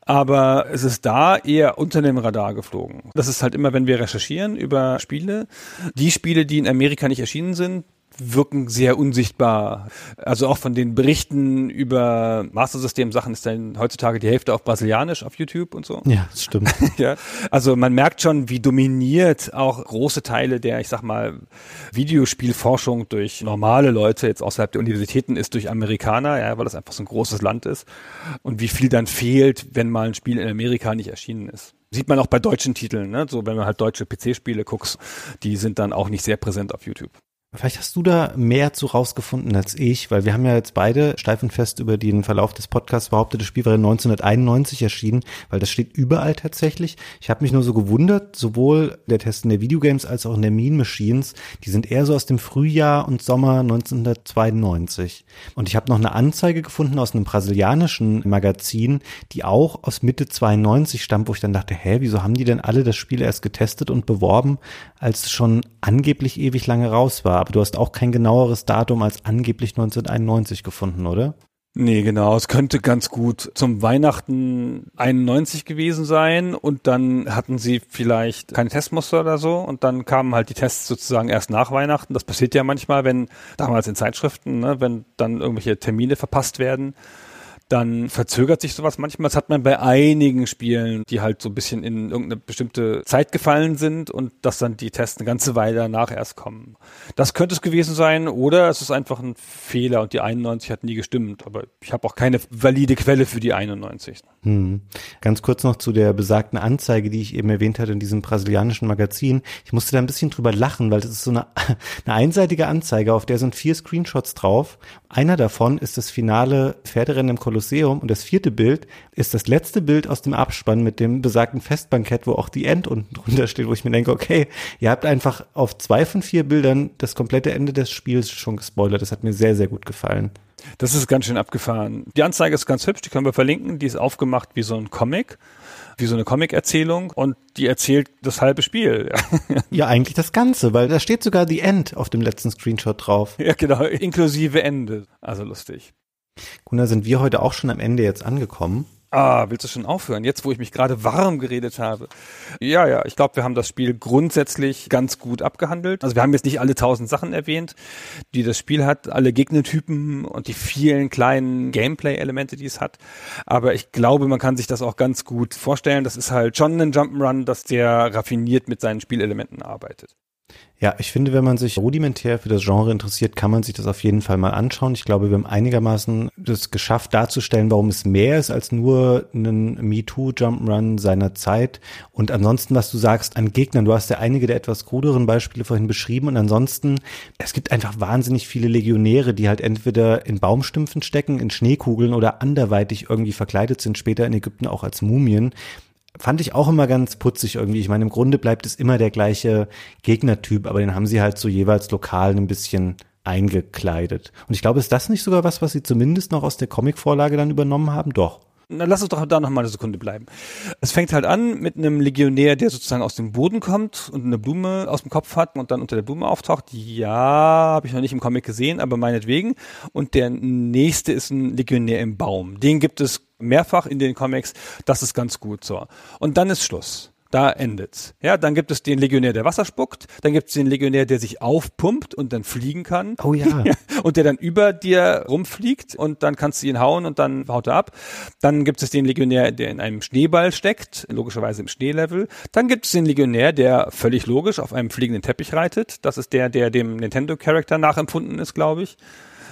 Aber es ist da eher unter dem Radar geflogen. Das ist halt immer, wenn wir recherchieren über Spiele. Die Spiele, die in Amerika nicht erschienen sind, wirken sehr unsichtbar. Also auch von den Berichten über Master-System-Sachen ist dann heutzutage die Hälfte auf Brasilianisch auf YouTube und so. Ja, das stimmt. ja, also man merkt schon, wie dominiert auch große Teile der, ich sag mal, Videospielforschung durch normale Leute jetzt außerhalb der Universitäten ist durch Amerikaner, ja, weil das einfach so ein großes Land ist und wie viel dann fehlt, wenn mal ein Spiel in Amerika nicht erschienen ist. Sieht man auch bei deutschen Titeln, ne? So wenn man halt deutsche PC-Spiele guckst, die sind dann auch nicht sehr präsent auf YouTube. Vielleicht hast du da mehr zu rausgefunden als ich, weil wir haben ja jetzt beide steif und fest über den Verlauf des Podcasts behauptet, das Spiel wäre 1991 erschienen, weil das steht überall tatsächlich. Ich habe mich nur so gewundert, sowohl der Test in der Videogames als auch in der Mean Machines, die sind eher so aus dem Frühjahr und Sommer 1992. Und ich habe noch eine Anzeige gefunden aus einem brasilianischen Magazin, die auch aus Mitte 92 stammt, wo ich dann dachte, hä, wieso haben die denn alle das Spiel erst getestet und beworben, als es schon angeblich ewig lange raus war? Aber du hast auch kein genaueres Datum als angeblich 1991 gefunden, oder? Nee, genau. Es könnte ganz gut zum Weihnachten 91 gewesen sein und dann hatten sie vielleicht keine Testmuster oder so und dann kamen halt die Tests sozusagen erst nach Weihnachten. Das passiert ja manchmal, wenn damals in Zeitschriften, ne, wenn dann irgendwelche Termine verpasst werden dann verzögert sich sowas manchmal. Das hat man bei einigen Spielen, die halt so ein bisschen in irgendeine bestimmte Zeit gefallen sind und dass dann die Tests eine ganze Weile danach erst kommen. Das könnte es gewesen sein oder es ist einfach ein Fehler und die 91 hat nie gestimmt. Aber ich habe auch keine valide Quelle für die 91. Hm. Ganz kurz noch zu der besagten Anzeige, die ich eben erwähnt hatte in diesem brasilianischen Magazin. Ich musste da ein bisschen drüber lachen, weil das ist so eine, eine einseitige Anzeige, auf der sind vier Screenshots drauf. Einer davon ist das finale Pferderennen im Kolosseum und das vierte Bild ist das letzte Bild aus dem Abspann mit dem besagten Festbankett, wo auch die End unten drunter steht, wo ich mir denke, okay, ihr habt einfach auf zwei von vier Bildern das komplette Ende des Spiels schon gespoilert. Das hat mir sehr, sehr gut gefallen. Das ist ganz schön abgefahren. Die Anzeige ist ganz hübsch, die können wir verlinken. Die ist aufgemacht wie so ein Comic, wie so eine Comic-Erzählung und die erzählt das halbe Spiel. ja, eigentlich das Ganze, weil da steht sogar die End auf dem letzten Screenshot drauf. Ja, genau, inklusive Ende. Also lustig. Gunnar, sind wir heute auch schon am Ende jetzt angekommen? Ah, willst du schon aufhören? Jetzt, wo ich mich gerade warm geredet habe. Ja, ja, ich glaube, wir haben das Spiel grundsätzlich ganz gut abgehandelt. Also wir haben jetzt nicht alle tausend Sachen erwähnt, die das Spiel hat, alle Gegnertypen und die vielen kleinen Gameplay-Elemente, die es hat. Aber ich glaube, man kann sich das auch ganz gut vorstellen. Das ist halt schon ein Jump'n'Run, das sehr raffiniert mit seinen Spielelementen arbeitet. Ja, ich finde, wenn man sich rudimentär für das Genre interessiert, kann man sich das auf jeden Fall mal anschauen. Ich glaube, wir haben einigermaßen das geschafft darzustellen, warum es mehr ist als nur ein MeToo Jump'n'Run seiner Zeit. Und ansonsten, was du sagst an Gegnern, du hast ja einige der etwas kruderen Beispiele vorhin beschrieben. Und ansonsten, es gibt einfach wahnsinnig viele Legionäre, die halt entweder in Baumstümpfen stecken, in Schneekugeln oder anderweitig irgendwie verkleidet sind, später in Ägypten auch als Mumien fand ich auch immer ganz putzig irgendwie. Ich meine, im Grunde bleibt es immer der gleiche Gegnertyp, aber den haben sie halt so jeweils lokal ein bisschen eingekleidet. Und ich glaube, ist das nicht sogar was, was sie zumindest noch aus der Comicvorlage dann übernommen haben? Doch. Na, lass uns doch da noch mal eine Sekunde bleiben. Es fängt halt an mit einem Legionär, der sozusagen aus dem Boden kommt und eine Blume aus dem Kopf hat und dann unter der Blume auftaucht. Ja, habe ich noch nicht im Comic gesehen, aber meinetwegen. Und der nächste ist ein Legionär im Baum. Den gibt es mehrfach in den Comics. Das ist ganz gut so. Und dann ist Schluss. Da endet's. Ja, dann gibt es den Legionär, der Wasser spuckt. Dann gibt es den Legionär, der sich aufpumpt und dann fliegen kann. Oh ja. und der dann über dir rumfliegt und dann kannst du ihn hauen und dann haut er ab. Dann gibt es den Legionär, der in einem Schneeball steckt, logischerweise im Schneelevel. Dann gibt es den Legionär, der völlig logisch auf einem fliegenden Teppich reitet. Das ist der, der dem Nintendo-Charakter nachempfunden ist, glaube ich.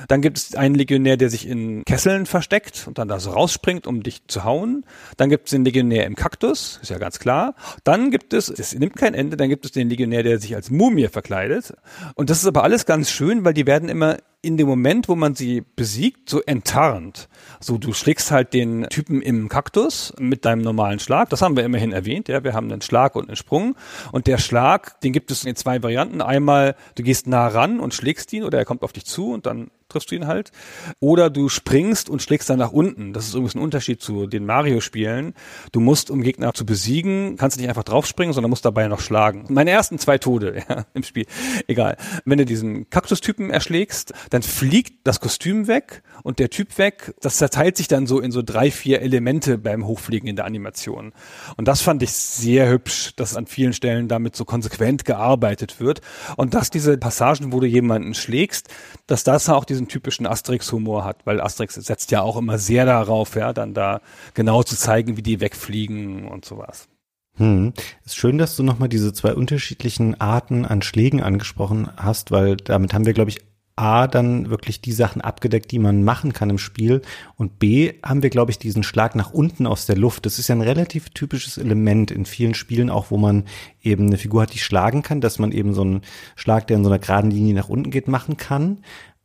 Dann gibt es einen Legionär, der sich in Kesseln versteckt und dann da so rausspringt, um dich zu hauen. Dann gibt es den Legionär im Kaktus, ist ja ganz klar. Dann gibt es, es nimmt kein Ende, dann gibt es den Legionär, der sich als Mumie verkleidet. Und das ist aber alles ganz schön, weil die werden immer in dem Moment, wo man sie besiegt, so enttarnt. So, du schlägst halt den Typen im Kaktus mit deinem normalen Schlag. Das haben wir immerhin erwähnt. Ja, wir haben einen Schlag und einen Sprung. Und der Schlag, den gibt es in zwei Varianten. Einmal, du gehst nah ran und schlägst ihn oder er kommt auf dich zu und dann triffst du ihn halt. Oder du springst und schlägst dann nach unten. Das ist übrigens ein Unterschied zu den Mario-Spielen. Du musst, um Gegner zu besiegen, kannst nicht einfach draufspringen, sondern musst dabei noch schlagen. Meine ersten zwei Tode ja, im Spiel. Egal. Wenn du diesen Kaktustypen erschlägst, dann fliegt das Kostüm weg und der Typ weg. Das zerteilt sich dann so in so drei, vier Elemente beim Hochfliegen in der Animation. Und das fand ich sehr hübsch, dass an vielen Stellen damit so konsequent gearbeitet wird. Und dass diese Passagen, wo du jemanden schlägst, dass das auch diesen typischen Asterix-Humor hat, weil Asterix setzt ja auch immer sehr darauf, ja, dann da genau zu zeigen, wie die wegfliegen und sowas. Hm. Ist schön, dass du nochmal diese zwei unterschiedlichen Arten an Schlägen angesprochen hast, weil damit haben wir, glaube ich, A, dann wirklich die Sachen abgedeckt, die man machen kann im Spiel. Und B, haben wir, glaube ich, diesen Schlag nach unten aus der Luft. Das ist ja ein relativ typisches Element in vielen Spielen, auch wo man eben eine Figur hat, die schlagen kann, dass man eben so einen Schlag, der in so einer geraden Linie nach unten geht, machen kann.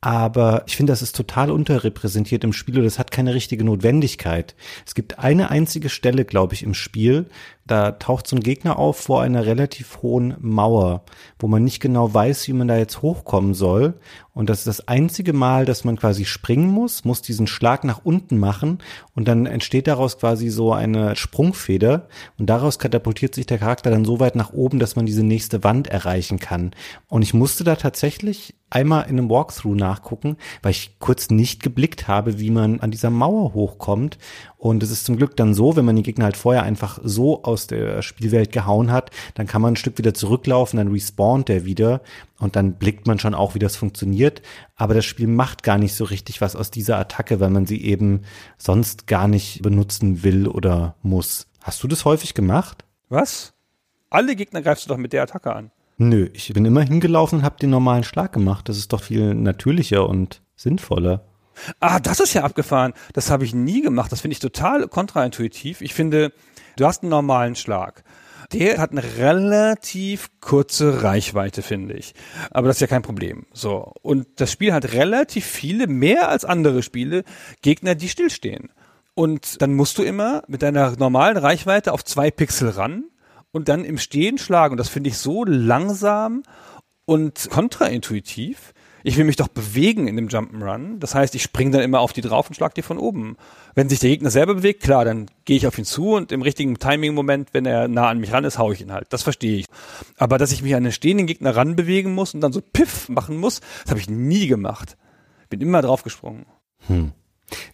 Aber ich finde, das ist total unterrepräsentiert im Spiel und das hat keine richtige Notwendigkeit. Es gibt eine einzige Stelle, glaube ich, im Spiel, da taucht so ein Gegner auf vor einer relativ hohen Mauer, wo man nicht genau weiß, wie man da jetzt hochkommen soll. Und das ist das einzige Mal, dass man quasi springen muss, muss diesen Schlag nach unten machen und dann entsteht daraus quasi so eine Sprungfeder und daraus katapultiert sich der Charakter dann so weit nach oben, dass man diese nächste Wand erreichen kann. Und ich musste da tatsächlich einmal in einem Walkthrough nachgucken, weil ich kurz nicht geblickt habe, wie man an dieser Mauer hochkommt. Und es ist zum Glück dann so, wenn man die Gegner halt vorher einfach so aus der Spielwelt gehauen hat, dann kann man ein Stück wieder zurücklaufen, dann respawnt der wieder und dann blickt man schon auch, wie das funktioniert. Aber das Spiel macht gar nicht so richtig was aus dieser Attacke, weil man sie eben sonst gar nicht benutzen will oder muss. Hast du das häufig gemacht? Was? Alle Gegner greifst du doch mit der Attacke an. Nö, ich bin immer hingelaufen und habe den normalen Schlag gemacht. Das ist doch viel natürlicher und sinnvoller. Ah, das ist ja abgefahren. Das habe ich nie gemacht. Das finde ich total kontraintuitiv. Ich finde, du hast einen normalen Schlag. Der hat eine relativ kurze Reichweite, finde ich. Aber das ist ja kein Problem. So. Und das Spiel hat relativ viele, mehr als andere Spiele, Gegner, die stillstehen. Und dann musst du immer mit deiner normalen Reichweite auf zwei Pixel ran und dann im Stehen schlagen. Und das finde ich so langsam und kontraintuitiv ich will mich doch bewegen in dem Jump'n'Run. Das heißt, ich springe dann immer auf die drauf und schlag die von oben. Wenn sich der Gegner selber bewegt, klar, dann gehe ich auf ihn zu und im richtigen Timing-Moment, wenn er nah an mich ran ist, haue ich ihn halt. Das verstehe ich. Aber dass ich mich an den stehenden Gegner ranbewegen muss und dann so Piff machen muss, das habe ich nie gemacht. Bin immer draufgesprungen. Hm.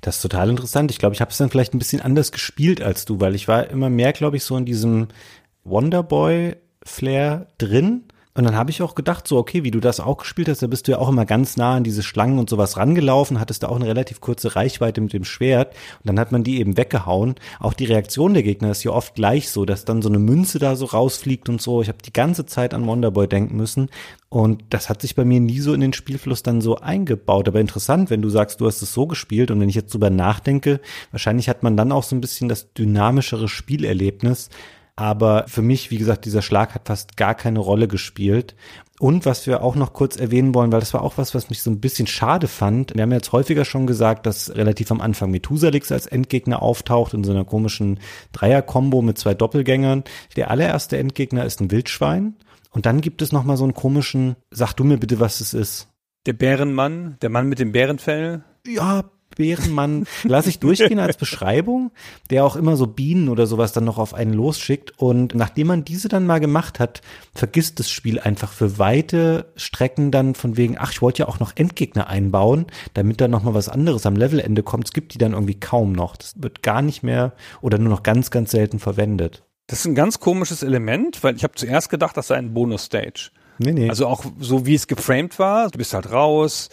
Das ist total interessant. Ich glaube, ich habe es dann vielleicht ein bisschen anders gespielt als du, weil ich war immer mehr, glaube ich, so in diesem Wonderboy-Flair drin Und dann habe ich auch gedacht, so, okay, wie du das auch gespielt hast, da bist du ja auch immer ganz nah an diese Schlangen und sowas rangelaufen, hattest da auch eine relativ kurze Reichweite mit dem Schwert und dann hat man die eben weggehauen. Auch die Reaktion der Gegner ist ja oft gleich so, dass dann so eine Münze da so rausfliegt und so. Ich habe die ganze Zeit an Wonderboy denken müssen und das hat sich bei mir nie so in den Spielfluss dann so eingebaut. Aber interessant, wenn du sagst, du hast es so gespielt und wenn ich jetzt drüber nachdenke, wahrscheinlich hat man dann auch so ein bisschen das dynamischere Spielerlebnis, aber für mich, wie gesagt, dieser Schlag hat fast gar keine Rolle gespielt. Und was wir auch noch kurz erwähnen wollen, weil das war auch was, was mich so ein bisschen schade fand. Wir haben jetzt häufiger schon gesagt, dass relativ am Anfang Methusalix als Endgegner auftaucht in so einer komischen Dreier-Kombo mit zwei Doppelgängern. Der allererste Endgegner ist ein Wildschwein. Und dann gibt es noch mal so einen komischen, sag du mir bitte, was es ist. Der Bärenmann, der Mann mit dem Bärenfell. Ja, Bärenmann lasse ich durchgehen als Beschreibung, der auch immer so Bienen oder sowas dann noch auf einen losschickt. Und nachdem man diese dann mal gemacht hat, vergisst das Spiel einfach für weite Strecken dann von wegen, ach, ich wollte ja auch noch Endgegner einbauen, damit da noch mal was anderes am Levelende kommt. Es gibt die dann irgendwie kaum noch. Das wird gar nicht mehr oder nur noch ganz, ganz selten verwendet. Das ist ein ganz komisches Element, weil ich habe zuerst gedacht, das sei ein Bonus-Stage. Nee, nee. Also auch so wie es geframed war, du bist halt raus,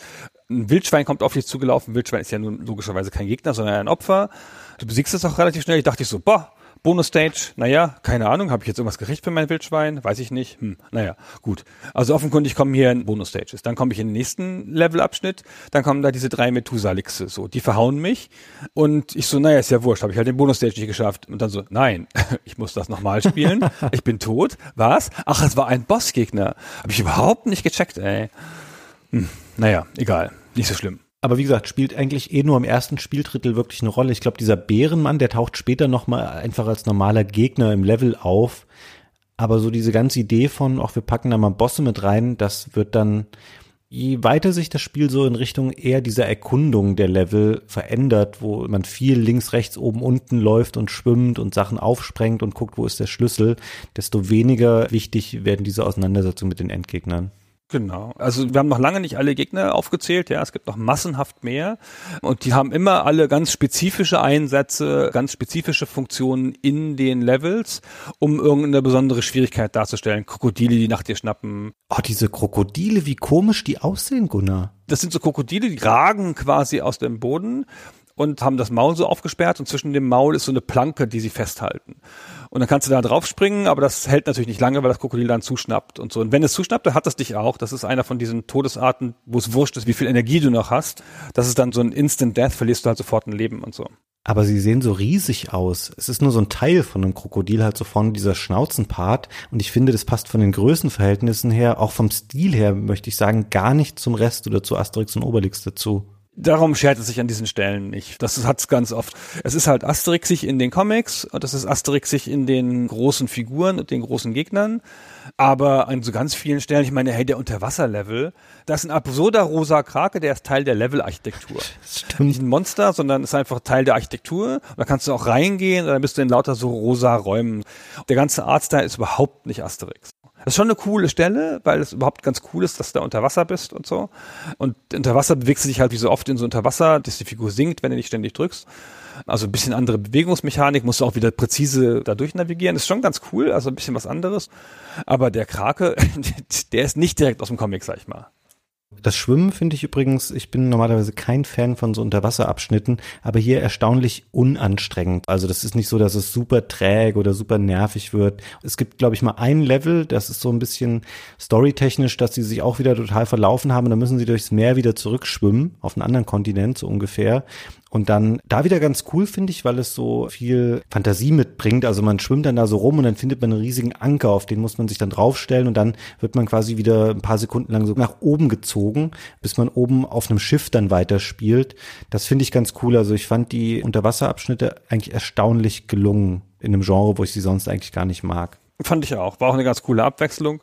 ein Wildschwein kommt auf dich zugelaufen. Ein Wildschwein ist ja nun logischerweise kein Gegner, sondern ein Opfer. Du besiegst es auch relativ schnell. Ich dachte ich so, boah, Bonus-Stage, naja, keine Ahnung, habe ich jetzt irgendwas gekriegt für mein Wildschwein? Weiß ich nicht. Hm, naja, gut. Also offenkundig kommen hier Bonus-Stages. Dann komme ich in den nächsten Levelabschnitt, dann kommen da diese drei Methusalixe, so, die verhauen mich. Und ich so, naja, ist ja wurscht, habe ich halt den Bonus-Stage nicht geschafft. Und dann so, nein, ich muss das nochmal spielen. ich bin tot. Was? Ach, es war ein Bossgegner. Habe ich überhaupt nicht gecheckt, ey. Hm, naja, egal. Nicht so schlimm. Aber wie gesagt, spielt eigentlich eh nur im ersten Spieldrittel wirklich eine Rolle. Ich glaube, dieser Bärenmann, der taucht später nochmal einfach als normaler Gegner im Level auf. Aber so diese ganze Idee von, auch wir packen da mal Bosse mit rein, das wird dann, je weiter sich das Spiel so in Richtung eher dieser Erkundung der Level verändert, wo man viel links, rechts, oben, unten läuft und schwimmt und Sachen aufsprengt und guckt, wo ist der Schlüssel, desto weniger wichtig werden diese Auseinandersetzungen mit den Endgegnern. Genau. Also wir haben noch lange nicht alle Gegner aufgezählt, ja, es gibt noch massenhaft mehr und die haben immer alle ganz spezifische Einsätze, ganz spezifische Funktionen in den Levels, um irgendeine besondere Schwierigkeit darzustellen. Krokodile, die nach dir schnappen. Oh, diese Krokodile, wie komisch die aussehen, Gunnar. Das sind so Krokodile, die ragen quasi aus dem Boden und haben das Maul so aufgesperrt und zwischen dem Maul ist so eine Planke, die sie festhalten. Und dann kannst du da drauf springen, aber das hält natürlich nicht lange, weil das Krokodil dann zuschnappt und so. Und wenn es zuschnappt, dann hat es dich auch. Das ist einer von diesen Todesarten, wo es wurscht ist, wie viel Energie du noch hast. Das ist dann so ein Instant Death, verlierst du halt sofort ein Leben und so. Aber sie sehen so riesig aus. Es ist nur so ein Teil von einem Krokodil, halt so vorne dieser Schnauzenpart. Und ich finde, das passt von den Größenverhältnissen her, auch vom Stil her, möchte ich sagen, gar nicht zum Rest oder zu Asterix und Obelix dazu. Darum schert es sich an diesen Stellen nicht. Das hat's ganz oft. Es ist halt Asterixig in den Comics und das ist Asterixig in den großen Figuren und den großen Gegnern. Aber an so ganz vielen Stellen, ich meine, hey, der Unterwasserlevel, das ist ein absurder rosa Krake, der ist Teil der Levelarchitektur. Stimmt. Nicht ein Monster, sondern ist einfach Teil der Architektur. Da kannst du auch reingehen und dann bist du in lauter so rosa Räumen. Der ganze Artstyle ist überhaupt nicht Asterix. Das ist schon eine coole Stelle, weil es überhaupt ganz cool ist, dass du da unter Wasser bist und so. Und unter Wasser bewegst du dich halt wie so oft in so unter Wasser, dass die Figur sinkt, wenn du nicht ständig drückst. Also ein bisschen andere Bewegungsmechanik, musst du auch wieder präzise da durchnavigieren. Ist schon ganz cool, also ein bisschen was anderes. Aber der Krake, der ist nicht direkt aus dem Comic, sag ich mal. Das Schwimmen finde ich übrigens, ich bin normalerweise kein Fan von so Unterwasserabschnitten, aber hier erstaunlich unanstrengend. Also das ist nicht so, dass es super träge oder super nervig wird. Es gibt, glaube ich, mal ein Level, das ist so ein bisschen storytechnisch, dass sie sich auch wieder total verlaufen haben. Da müssen sie durchs Meer wieder zurückschwimmen, auf einen anderen Kontinent so ungefähr. Und dann da wieder ganz cool, finde ich, weil es so viel Fantasie mitbringt. Also man schwimmt dann da so rum und dann findet man einen riesigen Anker, auf den muss man sich dann draufstellen und dann wird man quasi wieder ein paar Sekunden lang so nach oben gezogen, bis man oben auf einem Schiff dann weiterspielt. Das finde ich ganz cool. Also ich fand die Unterwasserabschnitte eigentlich erstaunlich gelungen in einem Genre, wo ich sie sonst eigentlich gar nicht mag. Fand ich auch. War auch eine ganz coole Abwechslung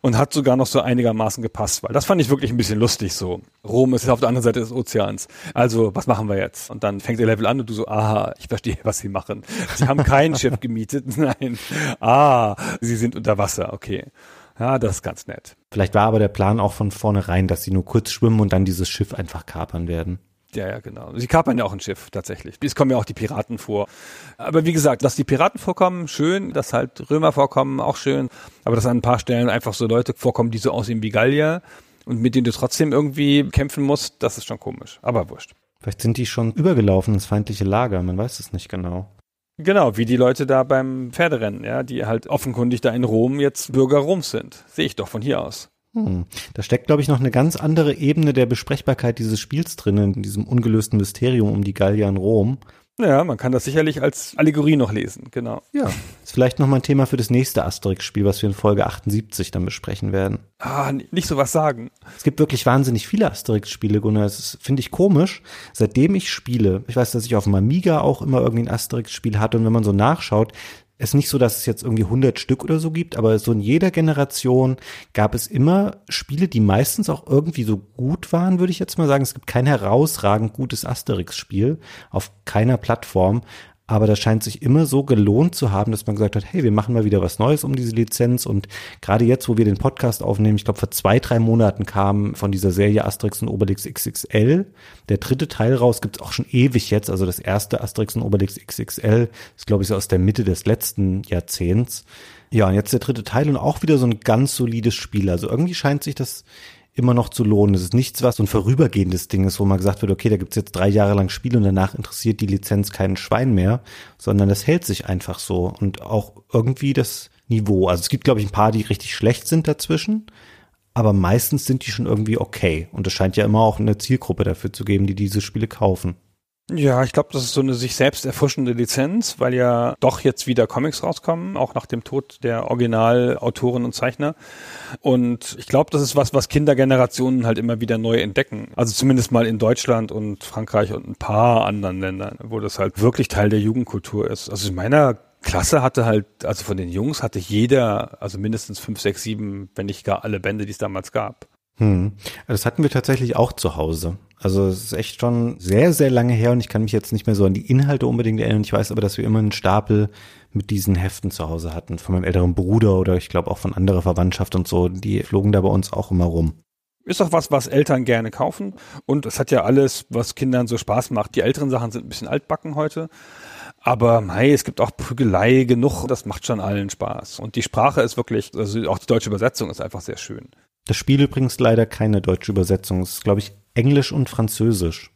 und hat sogar noch so einigermaßen gepasst, weil das fand ich wirklich ein bisschen lustig so. Rom ist auf der anderen Seite des Ozeans. Also, was machen wir jetzt? Und dann fängt der Level an und du so, aha, ich verstehe, was sie machen. Sie haben kein Schiff gemietet. Nein. Ah, sie sind unter Wasser. Okay. Ja, das ist ganz nett. Vielleicht war aber der Plan auch von vornherein, dass sie nur kurz schwimmen und dann dieses Schiff einfach kapern werden. Ja, ja, genau. Sie kapern ja auch ein Schiff, tatsächlich. Es kommen ja auch die Piraten vor. Aber wie gesagt, dass die Piraten vorkommen, schön. Dass halt Römer vorkommen, auch schön. Aber dass an ein paar Stellen einfach so Leute vorkommen, die so aussehen wie Gallier und mit denen du trotzdem irgendwie kämpfen musst, das ist schon komisch. Aber wurscht. Vielleicht sind die schon übergelaufen ins feindliche Lager, man weiß es nicht genau. Genau, wie die Leute da beim Pferderennen, ja, die halt offenkundig da in Rom jetzt Bürger Roms sind. Sehe ich doch von hier aus. Hm. Da steckt, glaube ich, noch eine ganz andere Ebene der Besprechbarkeit dieses Spiels drin, in diesem ungelösten Mysterium um die Gallier in Rom. Ja, man kann das sicherlich als Allegorie noch lesen, genau. Ja. Ist vielleicht nochmal ein Thema für das nächste Asterix-Spiel, was wir in Folge 78 dann besprechen werden. Ah, nicht so was sagen. Es gibt wirklich wahnsinnig viele Asterix-Spiele, Gunnar. Das finde ich komisch. Seitdem ich spiele, ich weiß, dass ich auf dem Amiga auch immer irgendwie ein Asterix-Spiel hatte und wenn man so nachschaut, ist nicht so, dass es jetzt irgendwie 100 Stück oder so gibt, aber so in jeder Generation gab es immer Spiele, die meistens auch irgendwie so gut waren, würde ich jetzt mal sagen. Es gibt kein herausragend gutes Asterix-Spiel auf keiner Plattform, aber das scheint sich immer so gelohnt zu haben, dass man gesagt hat, hey, wir machen mal wieder was Neues um diese Lizenz. Und gerade jetzt, wo wir den Podcast aufnehmen, ich glaube vor zwei, drei Monaten kam von dieser Serie Asterix und Obelix XXL der dritte Teil raus, gibt's auch schon ewig jetzt, also das erste Asterix und Obelix XXL ist glaube ich so aus der Mitte des letzten Jahrzehnts. Ja, und jetzt der dritte Teil und auch wieder so ein ganz solides Spiel, also irgendwie scheint sich das immer noch zu lohnen. Es ist nichts, was so ein vorübergehendes Ding ist, wo man gesagt wird, okay, da gibt's jetzt drei Jahre lang Spiel und danach interessiert die Lizenz keinen Schwein mehr, sondern das hält sich einfach so und auch irgendwie das Niveau. Also es gibt, glaube ich, ein paar, die richtig schlecht sind dazwischen, aber meistens sind die schon irgendwie okay. Und es scheint ja immer auch eine Zielgruppe dafür zu geben, die diese Spiele kaufen. Ja, ich glaube, das ist so eine sich selbst erfrischende Lizenz, weil ja doch jetzt wieder Comics rauskommen, auch nach dem Tod der Originalautoren und Zeichner. Und ich glaube, das ist was, was Kindergenerationen halt immer wieder neu entdecken. Also zumindest mal in Deutschland und Frankreich und ein paar anderen Ländern, wo das halt wirklich Teil der Jugendkultur ist. Also in meiner Klasse hatte halt, also von den Jungs hatte jeder, also mindestens fünf, sechs, sieben, wenn nicht gar alle Bände, die es damals gab. Hm. Das hatten wir tatsächlich auch zu Hause. Also es ist echt schon sehr, sehr lange her und ich kann mich jetzt nicht mehr so an die Inhalte unbedingt erinnern. Ich weiß aber, dass wir immer einen Stapel mit diesen Heften zu Hause hatten. Von meinem älteren Bruder oder ich glaube auch von anderer Verwandtschaft und so. Die flogen da bei uns auch immer rum. Ist auch was, was Eltern gerne kaufen. Und es hat ja alles, was Kindern so Spaß macht. Die älteren Sachen sind ein bisschen altbacken heute. Aber mei, es gibt auch Prügelei genug. Das macht schon allen Spaß. Und die Sprache ist wirklich, also auch die deutsche Übersetzung ist einfach sehr schön. Das Spiel übrigens leider keine deutsche Übersetzung. Es ist, glaube ich, Englisch und Französisch.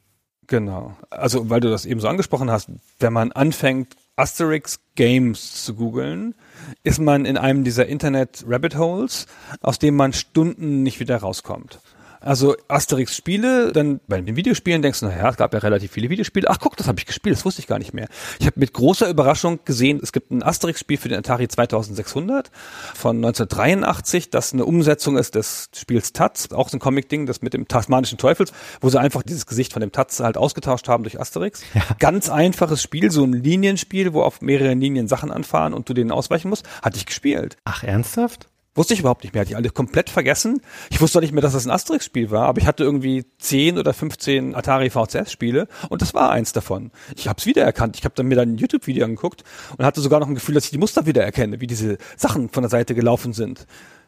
Genau. Also, weil du das eben so angesprochen hast, wenn man anfängt, Asterix Games zu googeln, ist man in einem dieser Internet Rabbit Holes, aus dem man Stunden nicht wieder rauskommt. Also Asterix Spiele, dann bei den Videospielen denkst du, naja, es gab ja relativ viele Videospiele. Ach guck, das habe ich gespielt, das wusste ich gar nicht mehr. Ich habe mit großer Überraschung gesehen, es gibt ein Asterix-Spiel für den Atari 2600 von 1983, das eine Umsetzung ist des Spiels Taz, auch so ein Comic-Ding, das mit dem tasmanischen Teufels, wo sie einfach dieses Gesicht von dem Taz halt ausgetauscht haben durch Asterix. Ja. Ganz einfaches Spiel, so ein Linienspiel, wo auf mehreren Linien Sachen anfahren und du denen ausweichen musst, hatte ich gespielt. Ach, ernsthaft? Wusste ich überhaupt nicht mehr, hatte ich alle komplett vergessen. Ich wusste auch nicht mehr, dass das ein Asterix-Spiel war, aber ich hatte irgendwie 10 oder 15 Atari VCS-Spiele und das war eins davon. Ich habe es wiedererkannt. Ich habe dann mir dann ein YouTube-Video angeguckt und hatte sogar noch ein Gefühl, dass ich die Muster wiedererkenne, wie diese Sachen von der Seite gelaufen sind.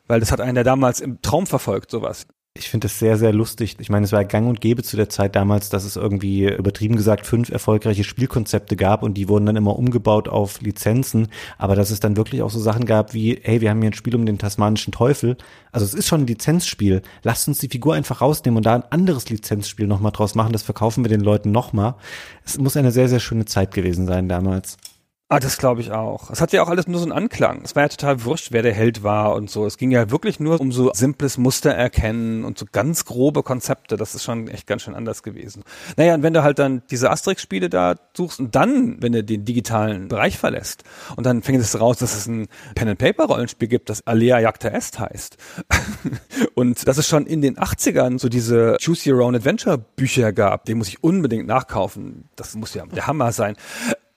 Weil das hat einer damals im Traum verfolgt, sowas. Ich finde das sehr, sehr lustig. Ich meine, es war gang und gäbe zu der Zeit damals, dass es irgendwie übertrieben gesagt fünf erfolgreiche Spielkonzepte gab und die wurden dann immer umgebaut auf Lizenzen. Aber dass es dann wirklich auch so Sachen gab wie, hey, wir haben hier ein Spiel um den tasmanischen Teufel. Also es ist schon ein Lizenzspiel. Lasst uns die Figur einfach rausnehmen und da ein anderes Lizenzspiel nochmal draus machen. Das verkaufen wir den Leuten nochmal. Es muss eine sehr, sehr schöne Zeit gewesen sein damals. Ah, das glaube ich auch. Es hat ja auch alles nur so einen Anklang. Es war ja total wurscht, wer der Held war und so. Es ging ja wirklich nur um so simples Muster erkennen und so ganz grobe Konzepte. Das ist schon echt ganz schön anders gewesen. Naja, und wenn du halt dann diese Asterix-Spiele da suchst und dann, wenn du den digitalen Bereich verlässt und dann fängt es raus, dass es ein Pen-and-Paper-Rollenspiel gibt, das Alea Jagda Est heißt. und dass es schon in den 80ern so diese Choose Your Own Adventure Bücher gab, die muss ich unbedingt nachkaufen. Das muss ja der Hammer sein.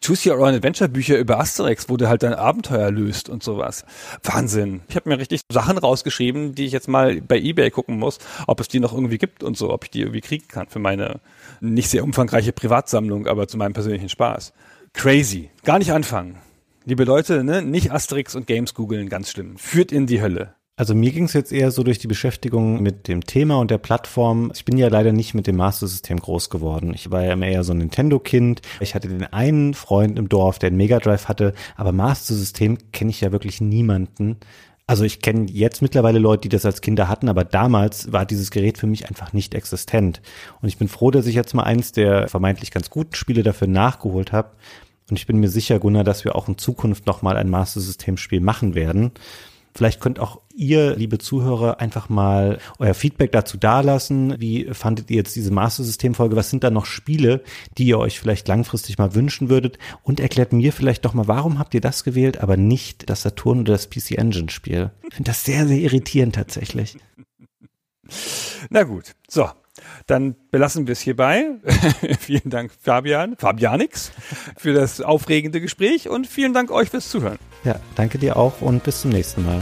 Choose Your Own Adventure Bücher über Asterix, wo du halt dein Abenteuer löst und sowas. Wahnsinn. Ich habe mir richtig Sachen rausgeschrieben, die ich jetzt mal bei eBay gucken muss, ob es die noch irgendwie gibt und so, ob ich die irgendwie kriegen kann für meine nicht sehr umfangreiche Privatsammlung, aber zu meinem persönlichen Spaß. Crazy. Gar nicht anfangen. Liebe Leute, ne, nicht Asterix und Games googeln, ganz schlimm. Führt in die Hölle. Also mir ging es jetzt eher so durch die Beschäftigung mit dem Thema und der Plattform. Ich bin ja leider nicht mit dem Master System groß geworden. Ich war ja immer eher so ein Nintendo-Kind. Ich hatte den einen Freund im Dorf, der einen Mega Drive hatte, aber Master System kenne ich ja wirklich niemanden. Also ich kenne jetzt mittlerweile Leute, die das als Kinder hatten, aber damals war dieses Gerät für mich einfach nicht existent. Und ich bin froh, dass ich jetzt mal eins der vermeintlich ganz guten Spiele dafür nachgeholt habe. Und ich bin mir sicher, Gunnar, dass wir auch in Zukunft nochmal ein Master System Spiel machen werden. Vielleicht könnt auch ihr, liebe Zuhörer, einfach mal euer Feedback dazu dalassen. Wie fandet ihr jetzt diese Master System Folge? Was sind da noch Spiele, die ihr euch vielleicht langfristig mal wünschen würdet? Und erklärt mir vielleicht doch mal, warum habt ihr das gewählt, aber nicht das Saturn oder das PC Engine Spiel? Ich finde das sehr, sehr irritierend tatsächlich. Na gut, so. Dann belassen wir es hierbei. vielen Dank, Fabian, Fabianix, für das aufregende Gespräch und vielen Dank euch fürs Zuhören. Ja, danke dir auch und bis zum nächsten Mal.